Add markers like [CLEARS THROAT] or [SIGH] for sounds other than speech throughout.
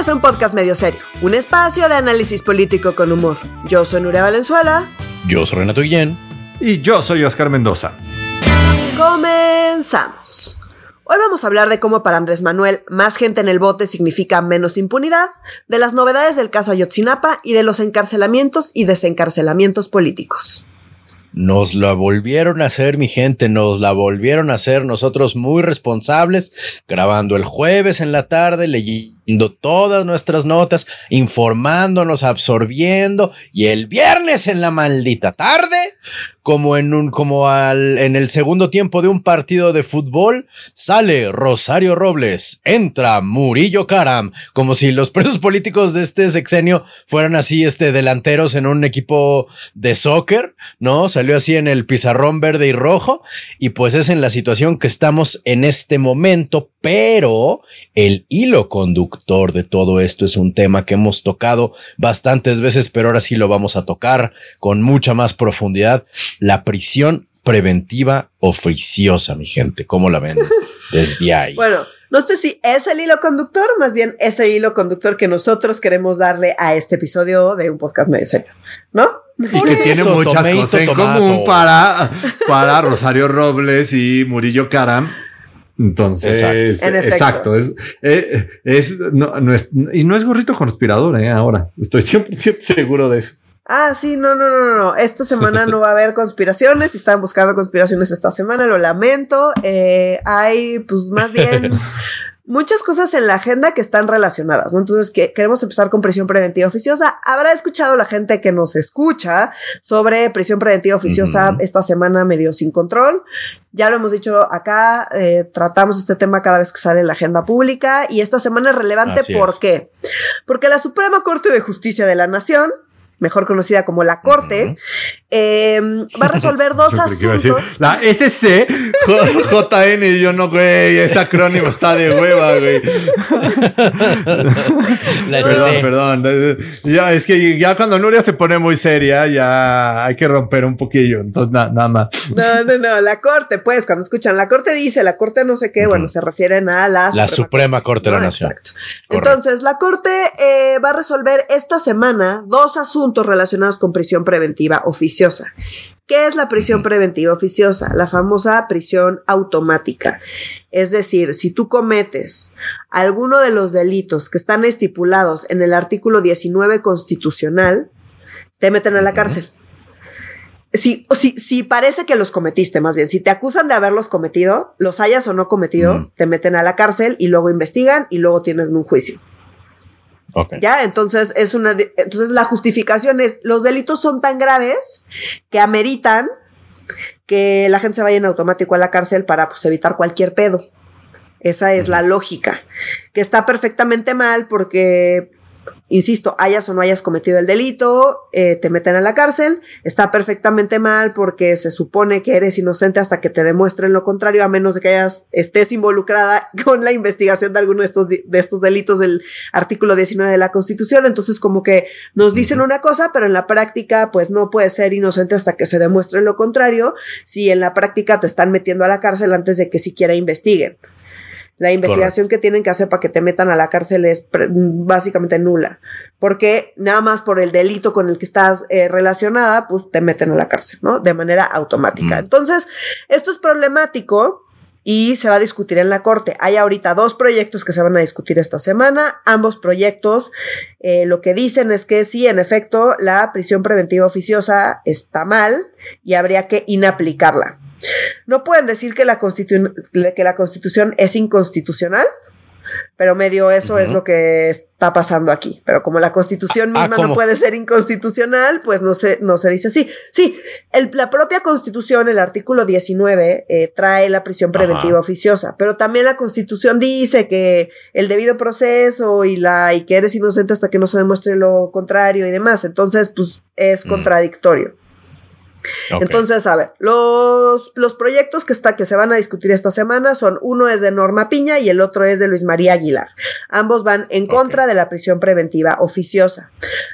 Bienvenidos a un podcast medio serio, un espacio de análisis político con humor. Yo soy Nuria Valenzuela. Yo soy Renato Guillén. Y yo soy Oscar Mendoza. Comenzamos. Hoy vamos a hablar de cómo para Andrés Manuel más gente en el bote significa menos impunidad, de las novedades del caso Ayotzinapa y de los encarcelamientos y desencarcelamientos políticos. Nos la volvieron a hacer, mi gente, nos la volvieron a hacer nosotros muy responsables, grabando el jueves en la tarde, leyendo todas nuestras notas, informándonos, absorbiendo, y el viernes en la maldita tarde, como en un, como al, en el segundo tiempo de un partido de fútbol, sale Rosario Robles, entra Murillo Karam, como si los [LAUGHS] presos políticos de este sexenio fueran así, este, delanteros en un equipo de soccer, ¿no? Salió así en el pizarrón verde y rojo, y pues es en la situación que estamos en este momento, pero el hilo conductor de todo esto es un tema que hemos tocado bastantes veces, pero ahora sí lo vamos a tocar con mucha más profundidad la prisión preventiva oficiosa, mi gente. ¿Cómo la ven [LAUGHS] desde ahí? Bueno, no sé si es el hilo conductor, más bien es el hilo conductor que nosotros queremos darle a este episodio de un podcast medio serio, ¿no? Y que tiene muchas cosas en común para, para Rosario Robles y Murillo Karam. Entonces, exacto, es, eh, es, no, no es, y no es gorrito conspirador, eh, ahora. Estoy 100% seguro de eso. Ah, sí, no, no, no, no. Esta semana no va a haber conspiraciones. Si están buscando conspiraciones esta semana, lo lamento. Eh, hay, pues, más bien [LAUGHS] muchas cosas en la agenda que están relacionadas, ¿no? Entonces, que queremos empezar con prisión preventiva oficiosa. Habrá escuchado la gente que nos escucha sobre prisión preventiva oficiosa esta semana medio sin control. Ya lo hemos dicho acá, eh, tratamos este tema cada vez que sale en la agenda pública y esta semana es relevante. Así ¿Por es. qué? Porque la Suprema Corte de Justicia de la Nación mejor conocida como la Corte, eh, va a resolver dos [LAUGHS] Yo creí que iba a decir, asuntos. La, este C, J- JN, y yo no, güey, este acrónimo está de hueva, güey. La Perdón, SC. perdón. Ya, es que ya cuando Nuria se pone muy seria, ya hay que romper un poquillo. Entonces, na- nada más. No, no, no, la Corte, pues, cuando escuchan la Corte dice, la Corte no sé qué, bueno, se refieren a la La Suprema Corte de la ¿no? Nación. Exacto. Correcto. Entonces, la Corte eh, va a resolver esta semana dos asuntos relacionados con prisión preventiva oficiosa. ¿Qué es la prisión preventiva oficiosa? La famosa prisión automática. Es decir, si tú cometes alguno de los delitos que están estipulados en el artículo 19 constitucional, te meten a la cárcel. Si, o si, si parece que los cometiste, más bien, si te acusan de haberlos cometido, los hayas o no cometido, Mm. te meten a la cárcel y luego investigan y luego tienen un juicio. Ya, entonces es una, de- entonces la justificación es, los delitos son tan graves que ameritan que la gente se vaya en automático a la cárcel para pues, evitar cualquier pedo. Esa es la lógica, que está perfectamente mal porque, insisto, hayas o no hayas cometido el delito, eh, te meten a la cárcel, está perfectamente mal porque se supone que eres inocente hasta que te demuestren lo contrario, a menos de que hayas, estés involucrada [LAUGHS] con la investigación de alguno de estos, de estos delitos del artículo 19 de la Constitución. Entonces, como que nos dicen una cosa, pero en la práctica, pues no puedes ser inocente hasta que se demuestre lo contrario, si en la práctica te están metiendo a la cárcel antes de que siquiera investiguen. La investigación que tienen que hacer para que te metan a la cárcel es básicamente nula. Porque nada más por el delito con el que estás eh, relacionada, pues te meten a la cárcel, ¿no? De manera automática. Mm. Entonces, esto es problemático y se va a discutir en la corte. Hay ahorita dos proyectos que se van a discutir esta semana. Ambos proyectos eh, lo que dicen es que sí, en efecto, la prisión preventiva oficiosa está mal y habría que inaplicarla. No pueden decir que la, constitu- que la constitución es inconstitucional, pero medio eso es lo que está pasando aquí. Pero como la constitución Ah, misma no puede ser inconstitucional, pues no se, no se dice así. Sí, el- la propia constitución, el artículo 19, eh, trae la prisión preventiva Ajá. oficiosa, pero también la constitución dice que el debido proceso y, la, y que eres inocente hasta que no se demuestre lo contrario y demás. Entonces, pues es Mm. contradictorio. Entonces, a ver, los, los proyectos que, está, que se van a discutir esta semana son uno es de Norma Piña y el otro es de Luis María Aguilar. Ambos van en contra de la prisión preventiva oficiosa.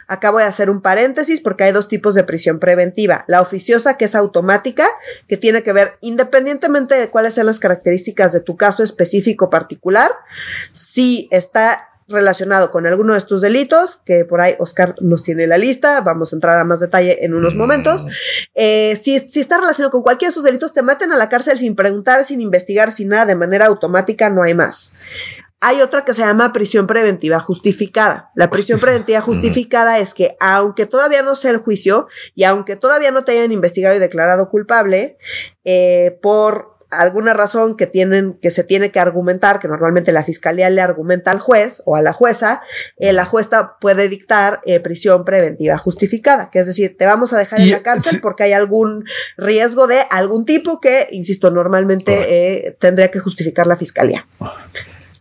Acá voy a hacer un paréntesis porque hay dos tipos de prisión preventiva. La oficiosa, que es automática, que tiene que ver, independientemente de cuáles sean las características de tu caso específico particular, si está relacionado con alguno de estos delitos, que por ahí Oscar nos tiene la lista, vamos a entrar a más detalle en unos mm. momentos. Eh, si, si está relacionado con cualquiera de estos delitos, te maten a la cárcel sin preguntar, sin investigar, sin nada, de manera automática, no hay más. Hay otra que se llama prisión preventiva justificada. La prisión preventiva justificada es que aunque todavía no sea el juicio y aunque todavía no te hayan investigado y declarado culpable, eh, por alguna razón que tienen, que se tiene que argumentar, que normalmente la fiscalía le argumenta al juez o a la jueza, eh, la jueza puede dictar eh, prisión preventiva justificada, que es decir, te vamos a dejar en la cárcel porque hay algún riesgo de algún tipo que, insisto, normalmente eh, tendría que justificar la fiscalía.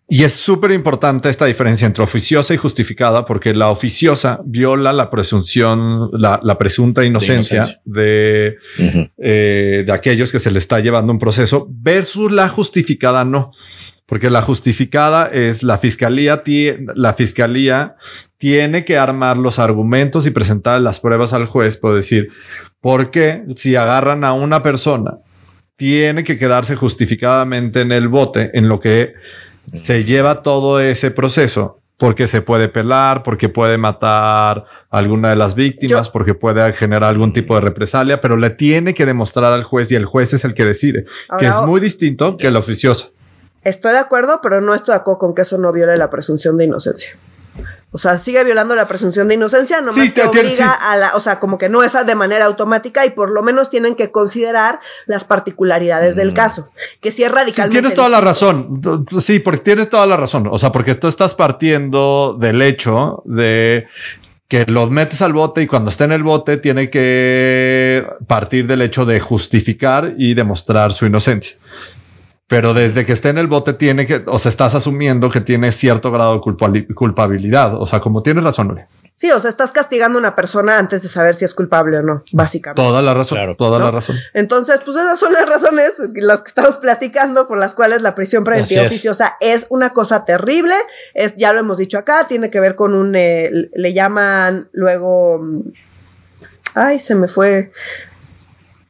Y es súper importante esta diferencia entre oficiosa y justificada, porque la oficiosa viola la presunción, la, presunta inocencia de, eh, de, aquellos que se le está llevando un proceso, versus la justificada no. Porque la justificada es la fiscalía, la fiscalía tiene que armar los argumentos y presentar las pruebas al juez, por decir, porque si agarran a una persona, tiene que quedarse justificadamente en el bote, en lo que se lleva todo ese proceso porque se puede pelar, porque puede matar a alguna de las víctimas, porque puede generar algún tipo de represalia, pero le tiene que demostrar al juez y el juez es el que decide, que es muy distinto que el oficioso. Estoy de acuerdo, pero no estoy de acuerdo con que eso no viole la presunción de inocencia. O sea, sigue violando la presunción de inocencia, nomás sí, que obliga a la, o sea, como que no es de manera automática y por lo menos tienen que considerar las particularidades del mm. caso, que si es radicalmente. Sí, tienes toda la razón. Sí, porque tienes toda la razón. O sea, porque tú estás partiendo del hecho de que los metes al bote y cuando esté en el bote tiene que partir del hecho de justificar y demostrar su inocencia pero desde que esté en el bote tiene que, o sea, estás asumiendo que tiene cierto grado de culpabilidad. O sea, como tienes razón, Sí, o sea, estás castigando a una persona antes de saber si es culpable o no, básicamente. Toda la razón, toda la razón. Entonces, pues esas son las razones, las que estamos platicando, por las cuales la prisión preventiva oficiosa es una cosa terrible. Es, ya lo hemos dicho acá, tiene que ver con un, eh, le llaman luego, ay, se me fue,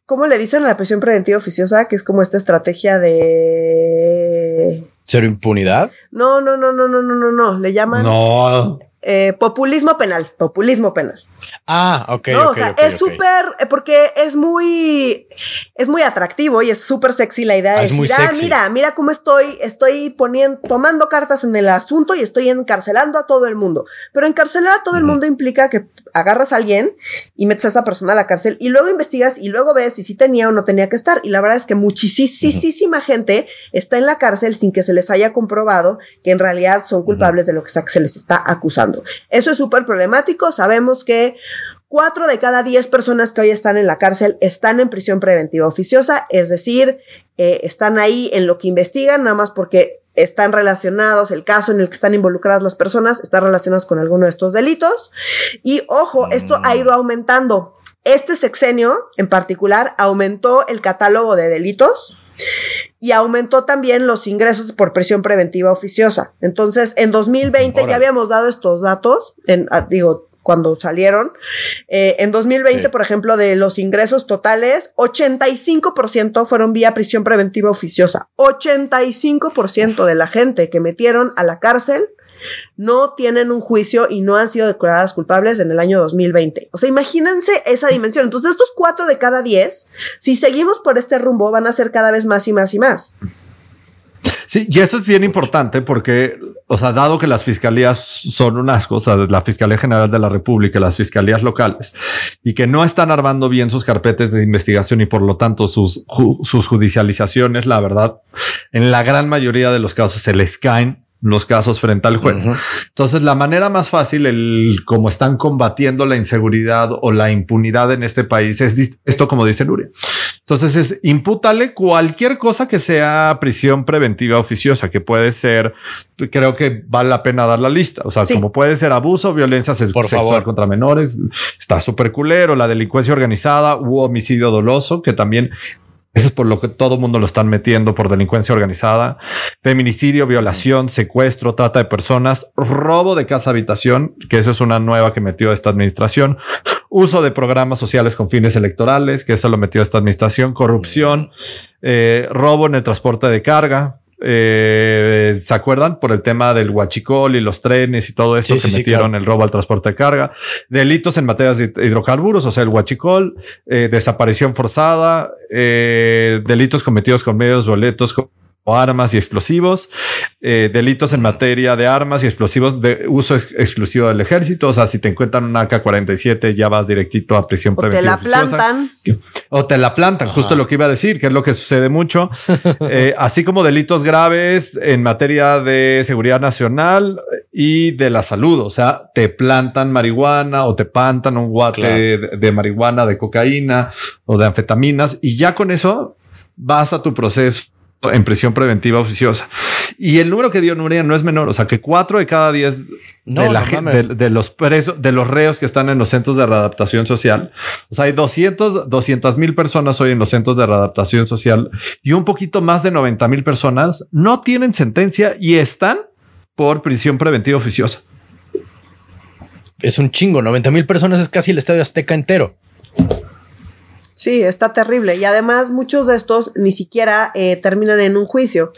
¿Cómo le dicen a la prisión preventiva oficiosa? Que es como esta estrategia de. ¿Cero impunidad? No, no, no, no, no, no, no, no. Le llaman. No. Eh, populismo penal. Populismo penal. Ah, ok. No, o sea, es súper, eh, porque es muy, es muy atractivo y es súper sexy la idea de ah, decir, ah, mira, mira cómo estoy, estoy poniendo, tomando cartas en el asunto y estoy encarcelando a todo el mundo. Pero encarcelar a todo el mundo implica que agarras a alguien y metes a esa persona a la cárcel y luego investigas y luego ves si sí tenía o no tenía que estar. Y la verdad es que muchísima gente está en la cárcel sin que se les haya comprobado que en realidad son culpables de lo que se les está acusando. Eso es súper problemático. Sabemos que Cuatro de cada diez personas que hoy están en la cárcel están en prisión preventiva oficiosa, es decir, eh, están ahí en lo que investigan, nada más porque están relacionados, el caso en el que están involucradas las personas está relacionado con alguno de estos delitos. Y ojo, esto ha ido aumentando. Este sexenio en particular aumentó el catálogo de delitos y aumentó también los ingresos por prisión preventiva oficiosa. Entonces, en 2020 ya habíamos dado estos datos, en, ah, digo, cuando salieron. Eh, en 2020, por ejemplo, de los ingresos totales, 85% fueron vía prisión preventiva oficiosa. 85% de la gente que metieron a la cárcel no tienen un juicio y no han sido declaradas culpables en el año 2020. O sea, imagínense esa dimensión. Entonces, estos cuatro de cada diez, si seguimos por este rumbo, van a ser cada vez más y más y más. Sí, y eso es bien importante porque, o sea, dado que las fiscalías son unas cosas, la Fiscalía General de la República, las fiscalías locales, y que no están armando bien sus carpetes de investigación y por lo tanto sus, sus judicializaciones, la verdad, en la gran mayoría de los casos se les caen los casos frente al juez. Entonces, la manera más fácil, el cómo están combatiendo la inseguridad o la impunidad en este país es esto, como dice Nuria. Entonces, es impútale cualquier cosa que sea prisión preventiva oficiosa, que puede ser, creo que vale la pena dar la lista. O sea, como puede ser abuso, violencia sexual contra menores, está súper culero, la delincuencia organizada u homicidio doloso, que también eso es por lo que todo el mundo lo están metiendo por delincuencia organizada, feminicidio, violación, secuestro, trata de personas, robo de casa habitación, que eso es una nueva que metió esta administración, uso de programas sociales con fines electorales, que eso lo metió esta administración, corrupción, eh, robo en el transporte de carga, Eh, ¿Se acuerdan? Por el tema del huachicol y los trenes y todo eso que metieron el robo al transporte de carga. Delitos en materia de hidrocarburos, o sea, el huachicol, eh, desaparición forzada, eh, delitos cometidos con medios boletos o armas y explosivos, eh, delitos en materia de armas y explosivos de uso exclusivo del ejército. O sea, si te encuentran una AK-47, ya vas directito a prisión preventiva. O te la plantan. O te la plantan, justo lo que iba a decir, que es lo que sucede mucho. [LAUGHS] Eh, así como delitos graves en materia de seguridad nacional y de la salud. O sea, te plantan marihuana o te pantan un guate de marihuana, de cocaína o de anfetaminas. Y ya con eso vas a tu proceso en prisión preventiva oficiosa. Y el número que dio Nuria no es menor, o sea que cuatro de cada diez de, la, de, los presos, de los reos que están en los centros de readaptación social. O sea, hay 200 mil personas hoy en los centros de readaptación social y un poquito más de 90 mil personas no tienen sentencia y están por prisión preventiva oficiosa. Es un chingo, 90 mil personas es casi el estadio Azteca entero. Sí, está terrible. Y además muchos de estos ni siquiera eh, terminan en un juicio.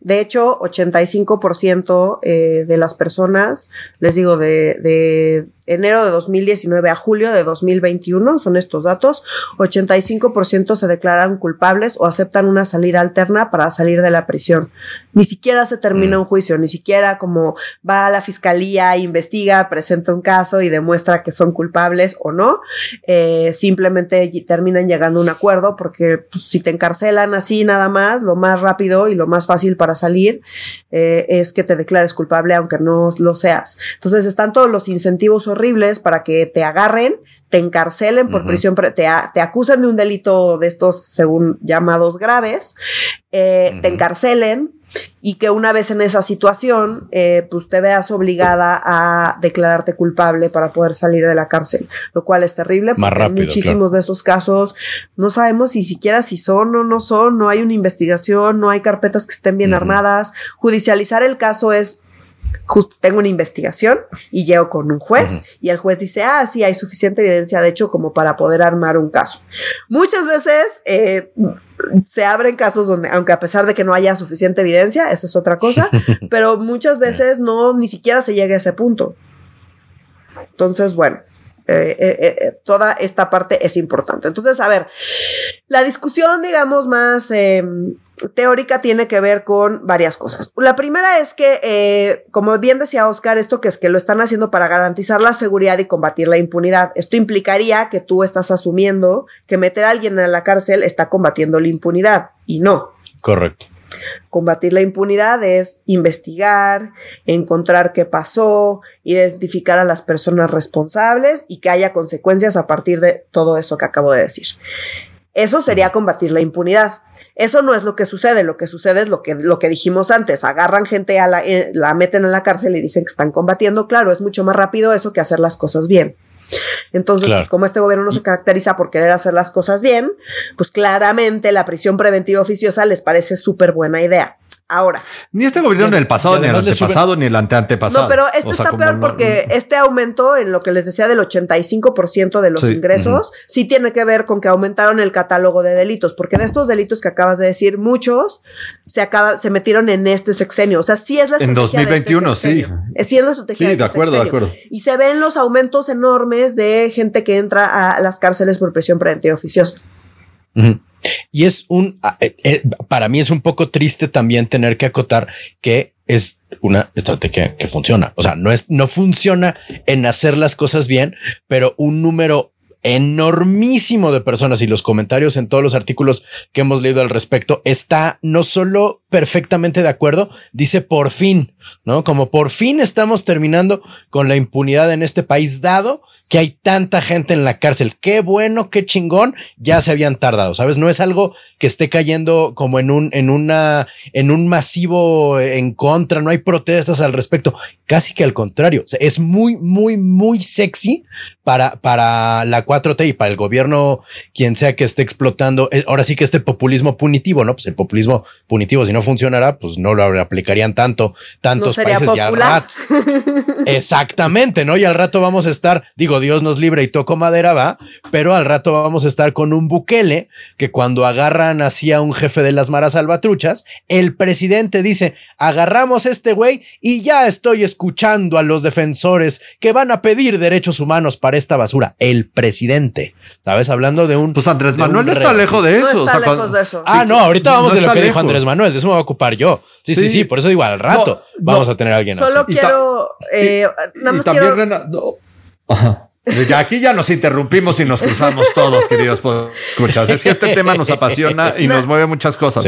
De hecho, 85% eh, de las personas, les digo, de, de enero de 2019 a julio de 2021, son estos datos, 85% se declaran culpables o aceptan una salida alterna para salir de la prisión. Ni siquiera se termina mm. un juicio, ni siquiera como va a la fiscalía, investiga, presenta un caso y demuestra que son culpables o no, eh, simplemente terminan llegando a un acuerdo porque pues, si te encarcelan así nada más, lo más rápido y lo más fácil para salir eh, es que te declares culpable aunque no lo seas. Entonces están todos los incentivos horribles para que te agarren, te encarcelen por prisión, te, te acusen de un delito de estos según llamados graves, eh, te encarcelen, y que una vez en esa situación, eh, pues te veas obligada a declararte culpable para poder salir de la cárcel, lo cual es terrible. Porque muchísimos de esos casos no sabemos si siquiera si son o no son, no hay una investigación, no hay carpetas que estén bien armadas. Judicializar el caso es justo tengo una investigación y llego con un juez y el juez dice, ah, sí, hay suficiente evidencia, de hecho, como para poder armar un caso. Muchas veces eh, se abren casos donde, aunque a pesar de que no haya suficiente evidencia, esa es otra cosa, [LAUGHS] pero muchas veces no, ni siquiera se llega a ese punto. Entonces, bueno. Eh, eh, toda esta parte es importante. Entonces, a ver, la discusión, digamos, más em, teórica tiene que ver con varias cosas. La primera es que, eh, como bien decía Oscar, esto que es que lo están haciendo para garantizar la seguridad y combatir la impunidad. Esto implicaría que tú estás asumiendo que meter a alguien en la cárcel está combatiendo la impunidad y no. Correcto. Combatir la impunidad es investigar, encontrar qué pasó, identificar a las personas responsables y que haya consecuencias a partir de todo eso que acabo de decir. Eso sería combatir la impunidad. Eso no es lo que sucede, lo que sucede es lo que, lo que dijimos antes, agarran gente, a la, eh, la meten en la cárcel y dicen que están combatiendo, claro, es mucho más rápido eso que hacer las cosas bien. Entonces, pues, como este gobierno no se caracteriza por querer hacer las cosas bien, pues claramente la prisión preventiva oficiosa les parece súper buena idea. Ahora. Ni este gobierno, ni el pasado, ni el antepasado, ni el anteantepasado. No, pero esto está peor porque este aumento en lo que les decía del 85% de los ingresos sí tiene que ver con que aumentaron el catálogo de delitos, porque de estos delitos que acabas de decir, muchos se acaba, se metieron en este sexenio. O sea, sí es la estrategia. En 2021, este sí. Sí es la estrategia. Sí, de, este acuerdo, de acuerdo. Y se ven los aumentos enormes de gente que entra a las cárceles por presión preventiva oficiosa. Y es un, ah, eh, eh, para mí es un poco triste también tener que acotar que es una estrategia que funciona. O sea, no es, no funciona en hacer las cosas bien, pero un número enormísimo de personas y los comentarios en todos los artículos que hemos leído al respecto está no solo perfectamente de acuerdo, dice por fin, ¿no? Como por fin estamos terminando con la impunidad en este país, dado que hay tanta gente en la cárcel. Qué bueno, qué chingón, ya se habían tardado, ¿sabes? No es algo que esté cayendo como en un, en una, en un masivo en contra, no hay protestas al respecto, casi que al contrario, es muy, muy, muy sexy para, para la 4T y para el gobierno, quien sea que esté explotando, eh, ahora sí que este populismo punitivo, ¿no? Pues el populismo punitivo, si no funcionara, pues no lo aplicarían tanto, tantos países y al rato. [LAUGHS] Exactamente, ¿no? Y al rato vamos a estar, digo, Dios nos libre y toco madera, va, pero al rato vamos a estar con un Bukele que cuando agarran así a un jefe de las maras salvatruchas, el presidente dice, agarramos este güey y ya estoy escuchando a los defensores que van a pedir derechos humanos para esta basura. El presidente, ¿sabes? Hablando de un... Pues Andrés Manuel está lejos de eso. No está lejos de eso. Ah, no, ahorita vamos de lo que dijo Andrés Manuel, de eso me voy a ocupar yo. Sí, sí, sí, por eso digo, al rato vamos a tener a alguien Solo quiero... Eh, nada más también Ajá. Ya aquí ya nos interrumpimos y nos cruzamos todos, queridos escuchas. Es que este tema nos apasiona y nos mueve muchas cosas.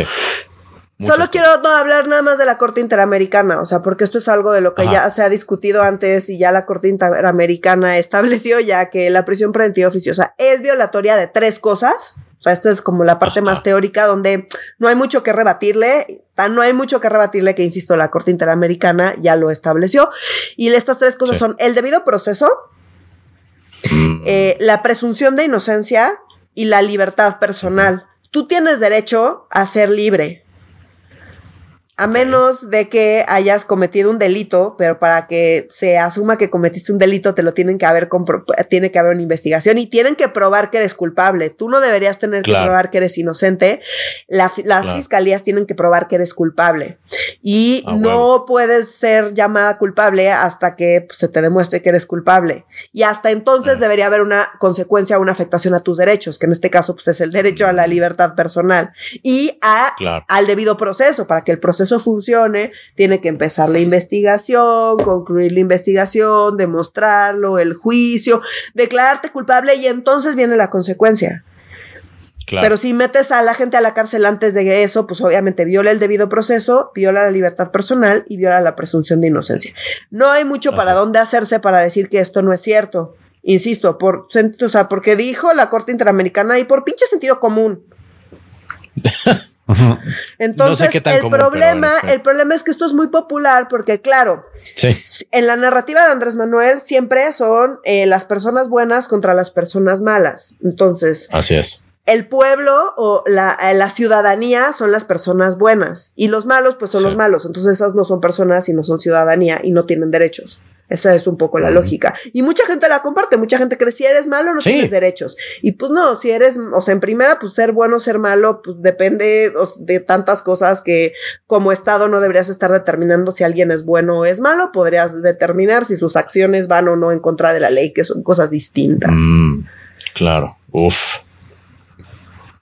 Solo quiero hablar nada más de la Corte Interamericana, o sea, porque esto es algo de lo que ya se ha discutido antes y ya la Corte Interamericana estableció ya que la prisión preventiva oficiosa es violatoria de tres cosas. O sea, esta es como la parte más teórica donde no hay mucho que rebatirle, no hay mucho que rebatirle que, insisto, la Corte Interamericana ya lo estableció. Y estas tres cosas son el debido proceso, mm. eh, la presunción de inocencia y la libertad personal. Tú tienes derecho a ser libre. A menos de que hayas cometido un delito, pero para que se asuma que cometiste un delito, te lo tienen que haber, tiene que haber una investigación y tienen que probar que eres culpable. Tú no deberías tener que probar que eres inocente. las fiscalías tienen que probar que eres culpable. Y ah, no puedes ser llamada culpable hasta que pues, se te demuestre que eres culpable. Y hasta entonces ah. debería haber una consecuencia, una afectación a tus derechos, que en este caso pues, es el derecho a la libertad personal y a, al debido proceso, para que el proceso funcione, tiene que empezar la investigación, concluir la investigación, demostrarlo, el juicio, declararte culpable y entonces viene la consecuencia. Pero si metes a la gente a la cárcel antes de eso, pues obviamente viola el debido proceso, viola la libertad personal y viola la presunción de inocencia. No hay mucho para dónde hacerse para decir que esto no es cierto. Insisto, por, o sea, porque dijo la Corte Interamericana y por pinche sentido común. [LAUGHS] Entonces, el problema, el problema es que esto es muy popular porque, claro, en la narrativa de Andrés Manuel siempre son eh, las personas buenas contra las personas malas. Entonces, así es. El pueblo o la, eh, la ciudadanía son las personas buenas y los malos, pues son los malos. Entonces, esas no son personas y no son ciudadanía y no tienen derechos. Esa es un poco la lógica. Y mucha gente la comparte, mucha gente cree, si eres malo no tienes derechos. Y pues no, si eres, o sea, en primera, pues ser bueno o ser malo, pues depende de tantas cosas que como Estado no deberías estar determinando si alguien es bueno o es malo, podrías determinar si sus acciones van o no en contra de la ley, que son cosas distintas. Mm, claro, uf.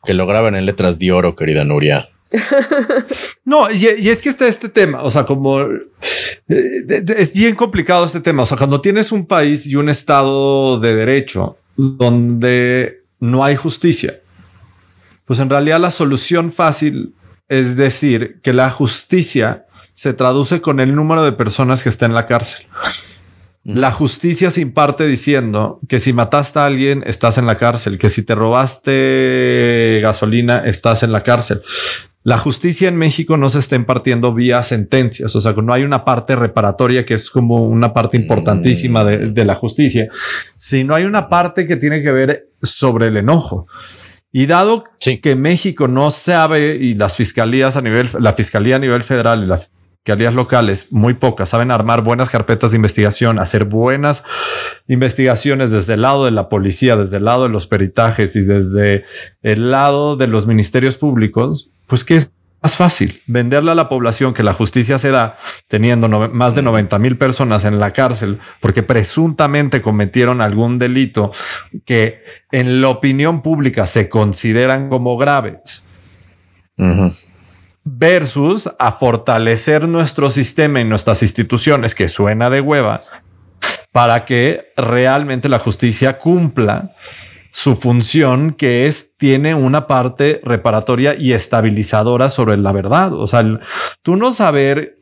Que lo graban en letras de oro, querida Nuria. [LAUGHS] no, y, es que está este tema, o sea, como eh, es bien complicado este tema, o sea, cuando tienes un país y un estado de derecho donde no hay justicia, pues en realidad la solución fácil es decir que la justicia se traduce con el número de personas que están en la cárcel. La justicia se imparte diciendo que si mataste a alguien, estás en la cárcel, que si te robaste gasolina, estás en la cárcel. La justicia en México no se está impartiendo vía sentencias, o sea, no hay una parte reparatoria que es como una parte importantísima de, la justicia, sino hay una parte que tiene que ver sobre el enojo. Y dado que México no sabe y las fiscalías a nivel, la fiscalía a nivel federal y las fiscalías locales, muy pocas, saben armar buenas carpetas de investigación, hacer buenas investigaciones desde el lado de la policía, desde el lado de los peritajes y desde el lado de los ministerios públicos, pues que es más fácil venderle a la población que la justicia se da teniendo más de 90 mil personas en la cárcel porque presuntamente cometieron algún delito que en la opinión pública se consideran como graves. Versus a fortalecer nuestro sistema y nuestras instituciones, que suena de hueva, para que realmente la justicia cumpla su función que es, tiene una parte reparatoria y estabilizadora sobre la verdad. O sea, tú no saber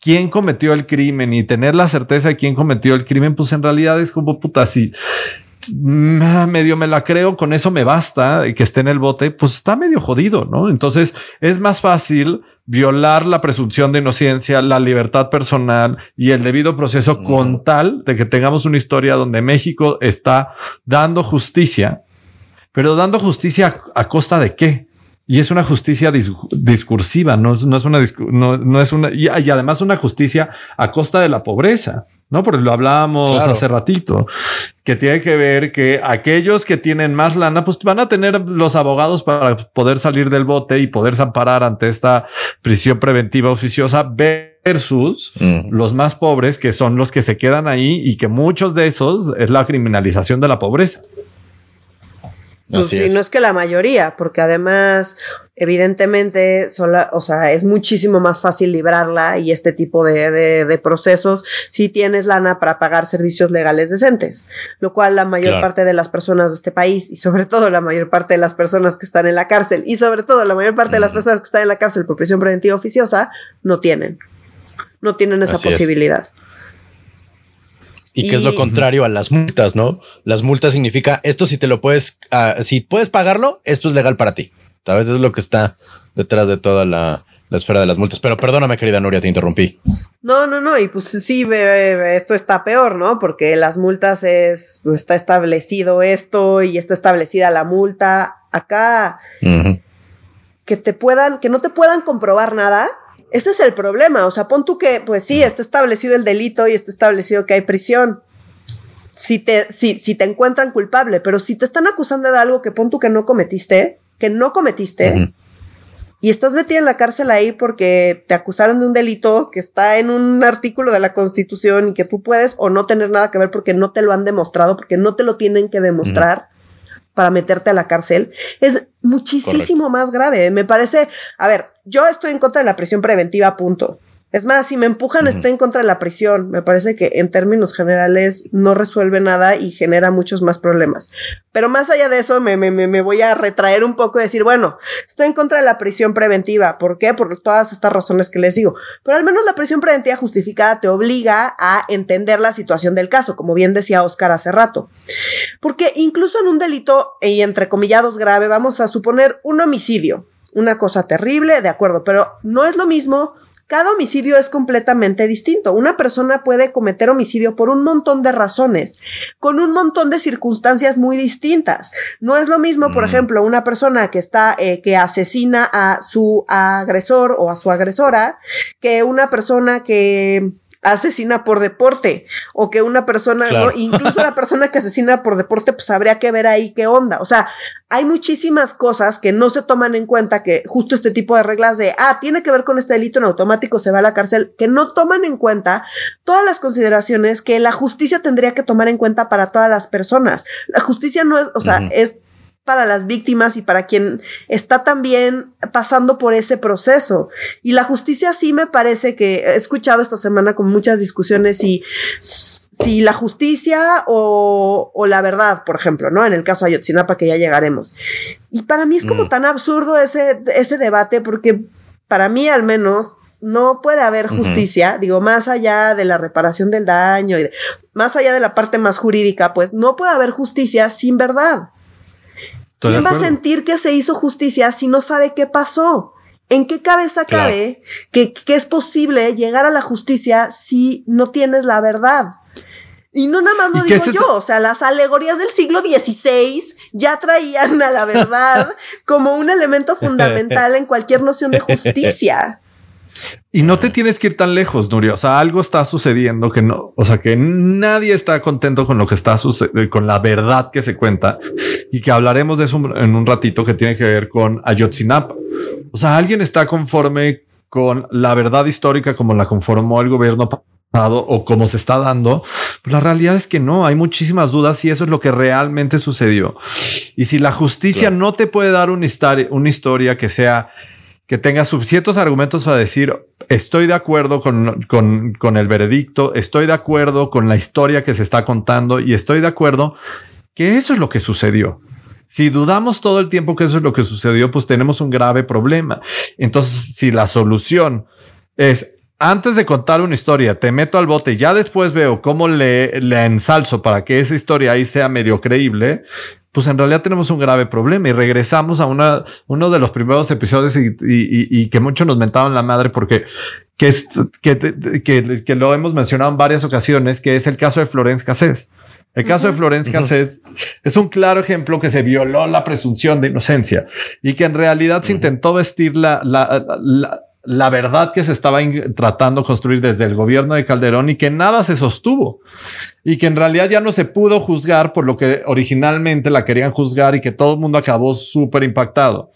quién cometió el crimen y tener la certeza de quién cometió el crimen, pues en realidad es como puta, si medio me la creo, con eso me basta que esté en el bote, pues está medio jodido, ¿no? Entonces es más fácil violar la presunción de inocencia, la libertad personal y el debido proceso con tal de que tengamos una historia donde México está dando justicia, pero dando justicia a, costa de qué? Y es una justicia discursiva, no, no, es una, no, es una, y, además una justicia a costa de la pobreza, ¿no? Porque lo hablábamos hace ratito, que tiene que ver que aquellos que tienen más lana, pues van a tener los abogados para poder salir del bote y poderse amparar ante esta prisión preventiva oficiosa versus los más pobres, que son los que se quedan ahí y que muchos de esos es la criminalización de la pobreza. Pues sí, no es que la mayoría, porque además, evidentemente, sola, o sea, es muchísimo más fácil librarla y este tipo de, de, procesos si tienes lana para pagar servicios legales decentes, lo cual la mayor parte de las personas de este país y sobre todo la mayor parte de las personas que están en la cárcel y sobre todo la mayor parte de las personas que están en la cárcel por prisión preventiva oficiosa no tienen, no tienen esa posibilidad. Y, que es lo contrario a las multas, ¿no? Las multas significa esto si te lo puedes, uh, si puedes pagarlo, esto es legal para ti. Tal vez es lo que está detrás de toda la, esfera de las multas. Pero perdóname, querida Nuria, te interrumpí. No, no, no. Y pues sí, esto está peor, ¿no? Porque las multas es, pues, está establecido esto y está establecida la multa. Acá, que te puedan, que no te puedan comprobar nada este es el problema, o sea, pon tú que, pues sí, está establecido el delito y está establecido que hay prisión. Si te, si, si te encuentran culpable, pero si te están acusando de algo que pon tú que no cometiste, que no cometiste, y estás metida en la cárcel ahí porque te acusaron de un delito que está en un artículo de la Constitución y que tú puedes o no tener nada que ver porque no te lo han demostrado, porque no te lo tienen que demostrar para meterte a la cárcel, es muchísimo más grave. Me parece, a ver, yo estoy en contra de la prisión preventiva, punto. Es más, si me empujan, estoy en contra de la prisión. Me parece que en términos generales no resuelve nada y genera muchos más problemas. Pero más allá de eso, me, me, me voy a retraer un poco y decir, bueno, estoy en contra de la prisión preventiva. ¿Por qué? Por todas estas razones que les digo. Pero al menos la prisión preventiva justificada te obliga a entender la situación del caso, como bien decía Oscar hace rato. Porque incluso en un delito, y entre comillados grave, vamos a suponer un homicidio. Una cosa terrible, de acuerdo, pero no es lo mismo cada homicidio es completamente distinto. Una persona puede cometer homicidio por un montón de razones, con un montón de circunstancias muy distintas. No es lo mismo, por mm. ejemplo, una persona que está, eh, que asesina a su agresor o a su agresora, que una persona que asesina por deporte o que una persona, incluso la persona que asesina por deporte, pues habría que ver ahí qué onda. O sea, hay muchísimas cosas que no se toman en cuenta que justo este tipo de reglas de, ah, tiene que ver con este delito en automático, se va a la cárcel, que no toman en cuenta todas las consideraciones que la justicia tendría que tomar en cuenta para todas las personas. La justicia no es, o sea, es para las víctimas y para quien está también pasando por ese proceso. Y la justicia sí me parece que he escuchado esta semana con muchas discusiones y si la justicia o, la verdad, por ejemplo, ¿no? En el caso de Ayotzinapa, que ya llegaremos. Y para mí es como mm. tan absurdo ese, ese debate porque para mí al menos no puede haber justicia, digo, más allá de la reparación del daño y más allá de la parte más jurídica, pues no puede haber justicia sin verdad. ¿Quién va a sentir que se hizo justicia si no sabe qué pasó? ¿En qué cabeza cabe que, es posible llegar a la justicia si no tienes la verdad? Y no nada más lo digo yo, o sea, las alegorías del siglo XVI ya traían a la verdad [LAUGHS] como un elemento fundamental en cualquier noción de justicia. [LAUGHS] Y no te tienes que ir tan lejos, Nuria. O sea, algo está sucediendo que no, o sea, que nadie está contento con lo que está sucediendo, con la verdad que se cuenta y que hablaremos de eso en un ratito que tiene que ver con Ayotzinapa. O sea, alguien está conforme con la verdad histórica como la conformó el gobierno pasado o como se está dando. Pero la realidad es que no, hay muchísimas dudas si eso es lo que realmente sucedió. Y si la justicia no te puede dar una historia, una historia que sea que tenga suficientes argumentos para decir, estoy de acuerdo con, con, con, el veredicto, estoy de acuerdo con la historia que se está contando y estoy de acuerdo que eso es lo que sucedió. Si dudamos todo el tiempo que eso es lo que sucedió, pues tenemos un grave problema. Entonces, si la solución es antes de contar una historia, te meto al bote ya después veo cómo le, le ensalzo para que esa historia ahí sea medio creíble, pues en realidad tenemos un grave problema y regresamos a una, uno de los primeros episodios y, que muchos nos mentaban la madre porque que, es, que, que, lo hemos mencionado en varias ocasiones, que es el caso de Florence Cassés. El caso de Florencia es, es un claro ejemplo que se violó la presunción de inocencia y que en realidad se intentó vestir la, la, la, la verdad que se estaba tratando de construir desde el gobierno de Calderón y que nada se sostuvo y que en realidad ya no se pudo juzgar por lo que originalmente la querían juzgar y que todo el mundo acabó súper impactado.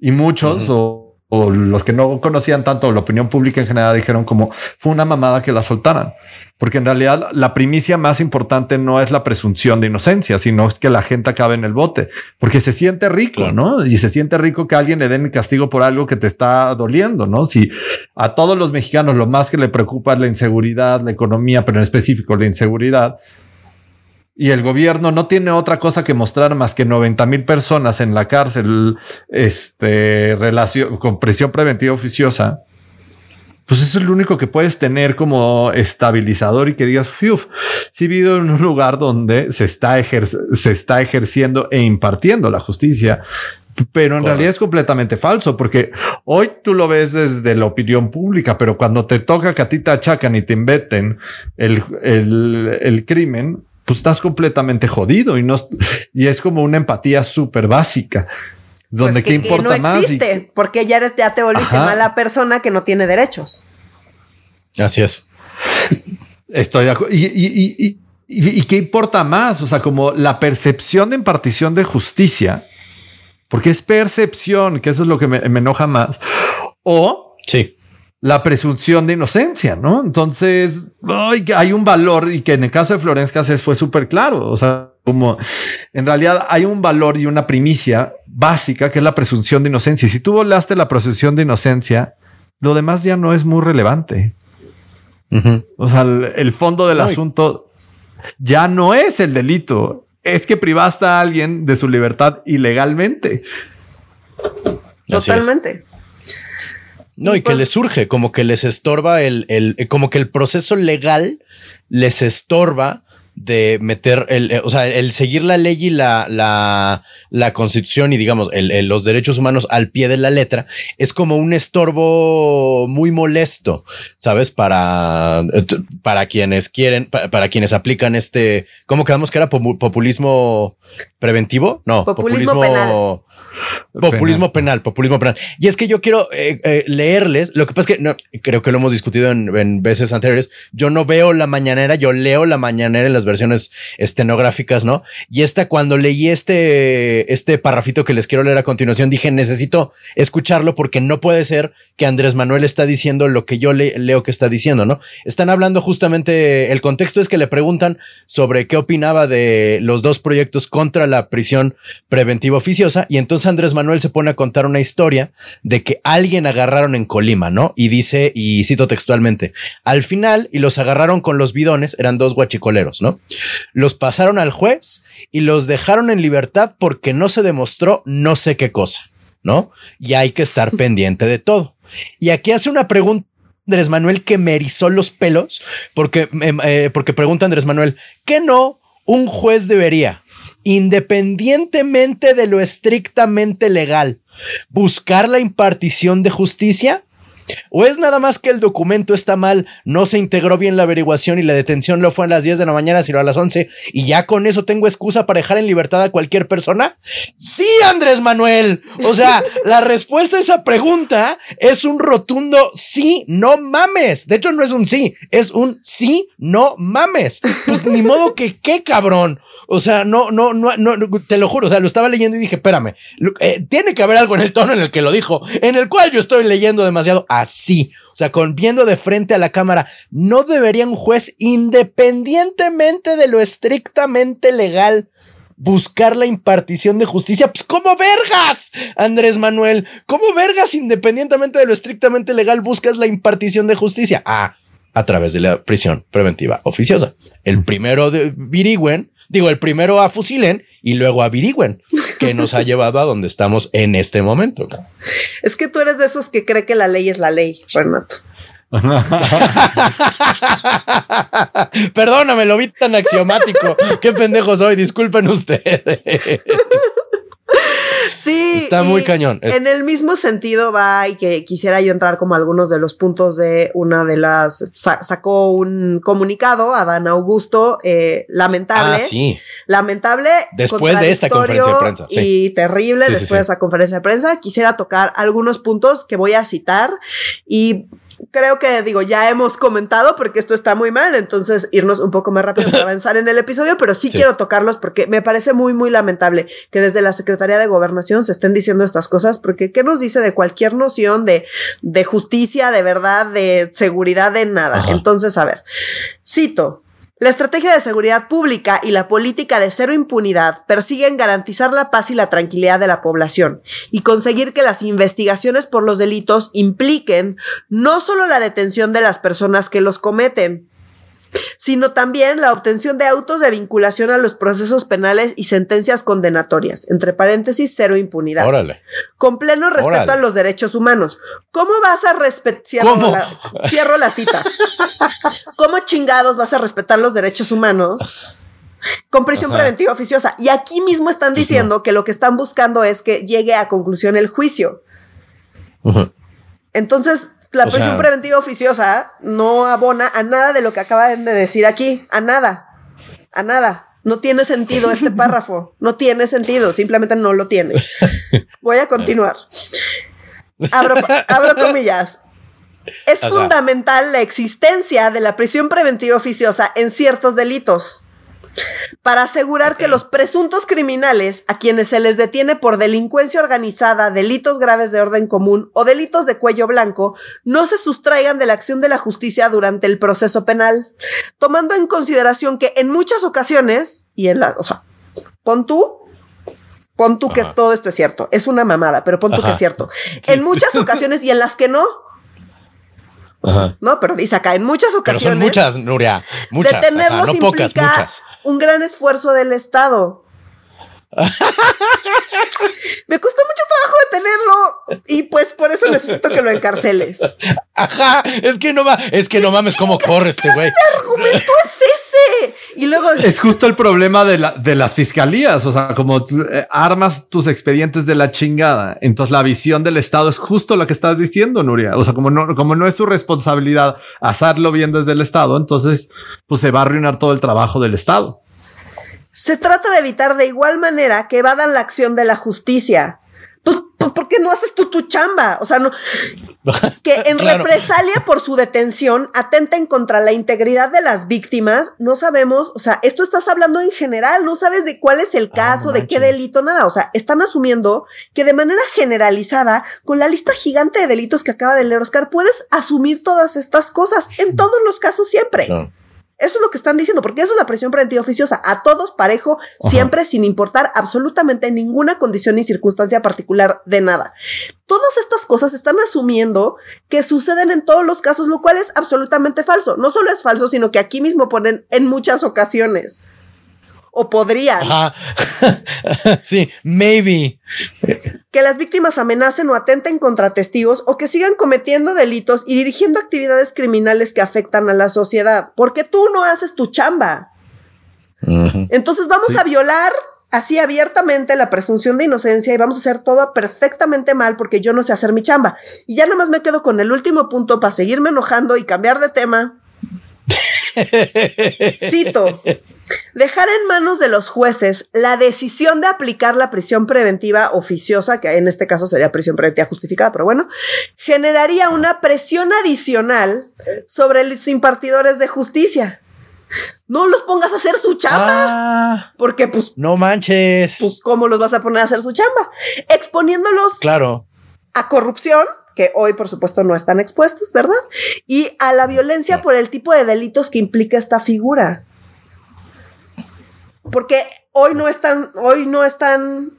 Y muchos o o los que no conocían tanto la opinión pública en general dijeron como fue una mamada que la soltaran. Porque en realidad la primicia más importante no es la presunción de inocencia, sino es que la gente acabe en el bote, porque se siente rico, ¿no? Y se siente rico que alguien le den el castigo por algo que te está doliendo, ¿no? Si a todos los mexicanos lo más que le preocupa es la inseguridad, la economía, pero en específico la inseguridad, y el gobierno no tiene otra cosa que mostrar más que 90 mil personas en la cárcel, este, relación, con prisión preventiva oficiosa, pues eso es lo único que puedes tener como estabilizador y que digas, fiuf, si vivo en un lugar donde se está, se está ejerciendo e impartiendo la justicia, pero en realidad es completamente falso porque hoy tú lo ves desde la opinión pública, pero cuando te toca que a ti te achacan y te inventen el, el, el crimen, pues estás completamente jodido y no, y es como una empatía súper básica. Donde pues qué importa no existe, porque ya, eres, ya te volviste mala persona que no tiene derechos. Así es. Estoy de acuerdo. Y, y, y, qué importa más? O sea, como la percepción de impartición de justicia, porque es percepción, que eso es lo que me, me enoja más. O sí la presunción de inocencia, ¿no? Entonces, hay un valor y que en el caso de Florence Cassés fue súper claro. O sea, como en realidad hay un valor y una primicia básica que es la presunción de inocencia. Y si tú volaste la presunción de inocencia, lo demás ya no es muy relevante. O sea, el, fondo del asunto ya no es el delito, es que privaste a alguien de su libertad ilegalmente. Totalmente. No, y, que pues les surge, como que les estorba el, el, como que el proceso legal les estorba de meter el, eh, o sea, el seguir la ley y la, la, la constitución y digamos el, los derechos humanos al pie de la letra es como un estorbo muy molesto, sabes, para, para quienes quieren, para, quienes aplican este, ¿cómo quedamos que era populismo preventivo? No, populismo, penal. [LAUGHS] Populismo penal. populismo penal. Y es que yo quiero eh, eh, leerles, lo que pasa es que no, creo que lo hemos discutido en, en veces anteriores, yo no veo la mañanera, yo leo la mañanera en las versiones estenográficas, ¿no? Y esta, cuando leí este, este parrafito que les quiero leer a continuación, dije, necesito escucharlo porque no puede ser que Andrés Manuel está diciendo lo que yo leo que está diciendo, ¿no? Están hablando justamente, el contexto es que le preguntan sobre qué opinaba de los dos proyectos contra la prisión preventiva oficiosa y entonces Andrés Manuel se pone a contar una historia de que alguien agarraron en Colima, ¿no? Y dice, y cito textualmente, al final, y los agarraron con los bidones, eran dos guachicoleros, ¿no? Los pasaron al juez y los dejaron en libertad porque no se demostró no sé qué cosa, ¿no? Y hay que estar [LAUGHS] pendiente de todo. Y aquí hace una pregunta Andrés Manuel que me erizó los pelos porque, em, eh, porque pregunta Andrés Manuel, ¿qué no un juez debería, independientemente de lo estrictamente legal, buscar la impartición de justicia? ¿O es nada más que el documento está mal, no se integró bien la averiguación y la detención lo fue a las 10 de la mañana, sino a las 11 y ya con eso tengo excusa para dejar en libertad a cualquier persona? Sí, Andrés Manuel. O sea, [LAUGHS] la respuesta a esa pregunta es un rotundo sí, no mames. De hecho, no es un sí, es un sí, no mames. Pues ni modo que qué cabrón. O sea, no, no, no, no, te lo juro. O sea, lo estaba leyendo y dije, espérame, eh, tiene que haber algo en el tono en el que lo dijo, en el cual yo estoy leyendo demasiado así. O sea, con viendo de frente a la cámara, no debería un juez, independientemente de lo estrictamente legal, buscar la impartición de justicia. Pues, ¿cómo vergas, Andrés Manuel? ¿Cómo vergas, independientemente de lo estrictamente legal, buscas la impartición de justicia? Ah, a través de la prisión preventiva oficiosa. El primero de Virigüen, digo, el primero a Fusilen y luego a Virigüen, que nos ha llevado a donde estamos en este momento. Es que tú eres de esos que cree que la ley es la ley, Renato. [LAUGHS] Perdóname, lo vi tan axiomático. Qué pendejo soy, disculpen ustedes. [LAUGHS] Sí, Sí. Está muy cañón. En el mismo sentido va y que quisiera yo entrar como algunos de los puntos de una de las, sacó un comunicado a Dan Augusto, eh, lamentable. Ah, sí. Lamentable. Después de esta conferencia de prensa. Y terrible después de esa conferencia de prensa. Quisiera tocar algunos puntos que voy a citar y creo que digo, ya hemos comentado porque esto está muy mal, entonces irnos un poco más rápido para [LAUGHS] avanzar en el episodio, pero sí, quiero tocarlos porque me parece muy, muy lamentable que desde la Secretaría de Gobernación se estén diciendo estas cosas, porque ¿qué nos dice de cualquier noción de, de justicia, de verdad, de seguridad, de nada? Entonces, a ver, cito. La estrategia de seguridad pública y la política de cero impunidad persiguen garantizar la paz y la tranquilidad de la población y conseguir que las investigaciones por los delitos impliquen no solo la detención de las personas que los cometen, sino también la obtención de autos de vinculación a los procesos penales y sentencias condenatorias, entre paréntesis, cero impunidad. Órale. Con pleno respeto a los derechos humanos. ¿Cómo vas a respetar? Cierro, la, cita. ¿Cómo chingados vas a respetar los derechos humanos? Con prisión preventiva oficiosa. Y aquí mismo están diciendo que lo que están buscando es que llegue a conclusión el juicio. Entonces, la prisión preventiva oficiosa no abona a nada de lo que acaban de decir aquí, a nada, a nada. No tiene sentido este [LAUGHS] párrafo, no tiene sentido, simplemente no lo tiene. Voy a [LAUGHS] continuar. Abro, abro comillas. Es fundamental la existencia de la prisión preventiva oficiosa en ciertos delitos para asegurar que los presuntos criminales a quienes se les detiene por delincuencia organizada, delitos graves de orden común o delitos de cuello blanco no se sustraigan de la acción de la justicia durante el proceso penal, tomando en consideración que en muchas ocasiones, y en la, o sea, pon tú, pon tú que todo esto es cierto, es una mamada, pero pon tú que es cierto, en muchas [LAUGHS] ocasiones y en las que no, No, pero dice acá, en muchas ocasiones. son muchas, Nuria. Muchas. Detenerlos no pocas, muchas un gran esfuerzo del Estado. [LAUGHS] Me costó mucho trabajo detenerlo y pues por eso necesito que lo encarceles. Ajá, es que no va, es que no mames cómo corre este güey. ¿Qué argumento es ese? Y luego es justo el problema de, la, de las fiscalías, o sea, como eh, armas tus expedientes de la chingada. Entonces la visión del Estado es justo lo que estás diciendo, Nuria. O sea, como no, como no es su responsabilidad hacerlo bien desde el Estado, entonces pues se va a arruinar todo el trabajo del Estado. Se trata de evitar de igual manera que evadan la acción de la justicia. Pues, ¿por qué no haces tú tu chamba? O sea, no, [LAUGHS] que en represalia por su detención atenten contra la integridad de las víctimas. No sabemos, o sea, esto estás hablando en general, no sabes de cuál es el ah, caso, de qué delito, nada. O sea, están asumiendo que de manera generalizada, con la lista gigante de delitos que acaba de leer Oscar, puedes asumir todas estas cosas en todos los casos siempre. Eso es lo que están diciendo, porque eso es la presión preventiva oficiosa, a todos parejo, siempre sin importar absolutamente ninguna condición ni circunstancia particular de nada. Todas estas cosas están asumiendo que suceden en todos los casos, lo cual es absolutamente falso. No solo es falso, sino que aquí mismo ponen en muchas ocasiones o podrían. [LAUGHS] sí, maybe. Que las víctimas amenacen o atenten contra testigos o que sigan cometiendo delitos y dirigiendo actividades criminales que afectan a la sociedad, porque tú no haces tu chamba. Entonces vamos a violar así abiertamente la presunción de inocencia y vamos a hacer todo perfectamente mal porque yo no sé hacer mi chamba. Y ya nada más me quedo con el último punto para seguirme enojando y cambiar de tema. [LAUGHS] Cito. Dejar en manos de los jueces la decisión de aplicar la prisión preventiva oficiosa, que en este caso sería prisión preventiva justificada, pero bueno, generaría una presión adicional sobre los impartidores de justicia. No los pongas a hacer su chamba. Ah. porque, pues. No manches. Pues, ¿cómo los vas a poner a hacer su chamba? Exponiéndolos. Claro. A corrupción, que hoy, por supuesto, no están expuestos, ¿verdad? Y a la violencia por el tipo de delitos que implica esta figura porque hoy no están, hoy no están,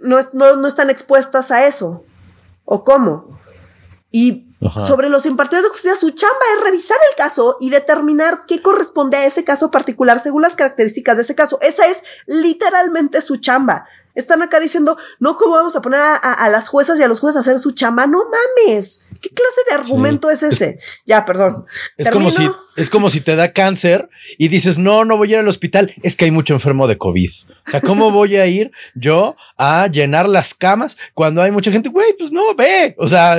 no, no, están expuestas a eso. ¿O cómo? Y sobre los impartidores de justicia, su chamba es revisar el caso y determinar qué corresponde a ese caso particular según las características de ese caso. Esa es literalmente su chamba. Están acá diciendo, no, ¿cómo vamos a poner a, las juezas y a los jueces a hacer su chamba? No mames. ¿Qué clase de argumento es ese? Ya, perdón. Es como si Es como si te da cáncer y dices, no, no voy a ir al hospital. Es que hay mucho enfermo de COVID. O sea, ¿cómo voy a ir yo a llenar las camas cuando hay mucha gente? Güey, pues no, ve. O sea,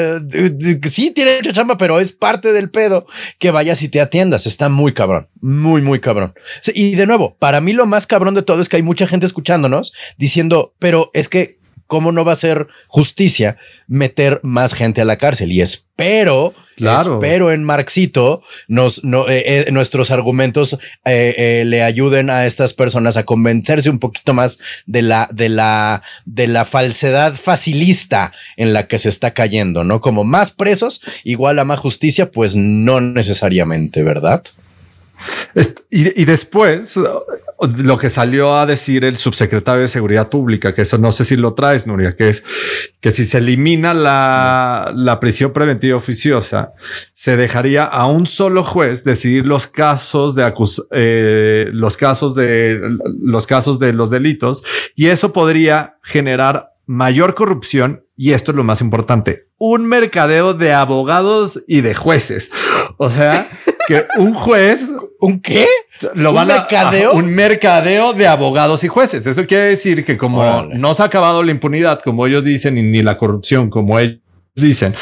sí tiene mucha chamba, pero es parte del pedo que vayas y te atiendas. Está muy cabrón, muy, muy cabrón. Y de nuevo, para mí lo más cabrón de todo es que hay mucha gente escuchándonos diciendo, pero es que ¿cómo no va a ser justicia meter más gente a la cárcel? Y espero, espero en Marxito nos, eh, eh, nuestros argumentos eh, le ayuden a estas personas a convencerse un poquito más de la, de la, de la falsedad facilista en la que se está cayendo, ¿no? Como más presos igual a más justicia, pues no necesariamente, ¿verdad? Y, y, después, lo que salió a decir el subsecretario de Seguridad Pública, que eso no sé si lo traes, Nuria, que es que si se elimina la, la prisión preventiva oficiosa, se dejaría a un solo juez decidir los casos de acus eh, los casos de los casos de los delitos y eso podría generar mayor corrupción y esto es lo más importante, un mercadeo de abogados y de jueces. O sea, que un juez, ¿un qué? Lo van mercadeo? A, un mercadeo de abogados y jueces. Eso quiere decir que como no se ha acabado la impunidad, como ellos dicen, ni la corrupción, como ellos dicen,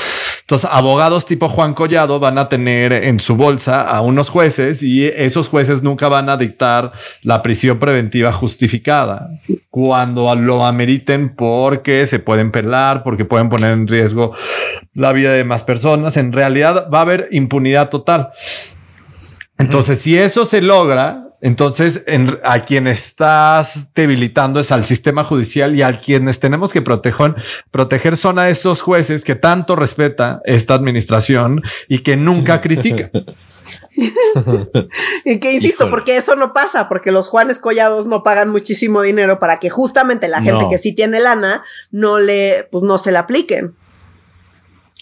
entonces, abogados tipo Juan Collado van a tener en su bolsa a unos jueces y esos jueces nunca van a dictar la prisión preventiva justificada cuando lo ameriten porque se pueden pelar, porque pueden poner en riesgo la vida de más personas. En realidad va a haber impunidad total. Entonces, si eso se logra, entonces, a quien estás debilitando es al sistema judicial y a quienes tenemos que proteger, proteger son a estos jueces que tanto respeta esta administración y que nunca critica. [LAUGHS] y que insisto, porque eso no pasa, porque los Juanes Collados no pagan muchísimo dinero para que justamente la gente que sí tiene lana no le, pues no se le apliquen.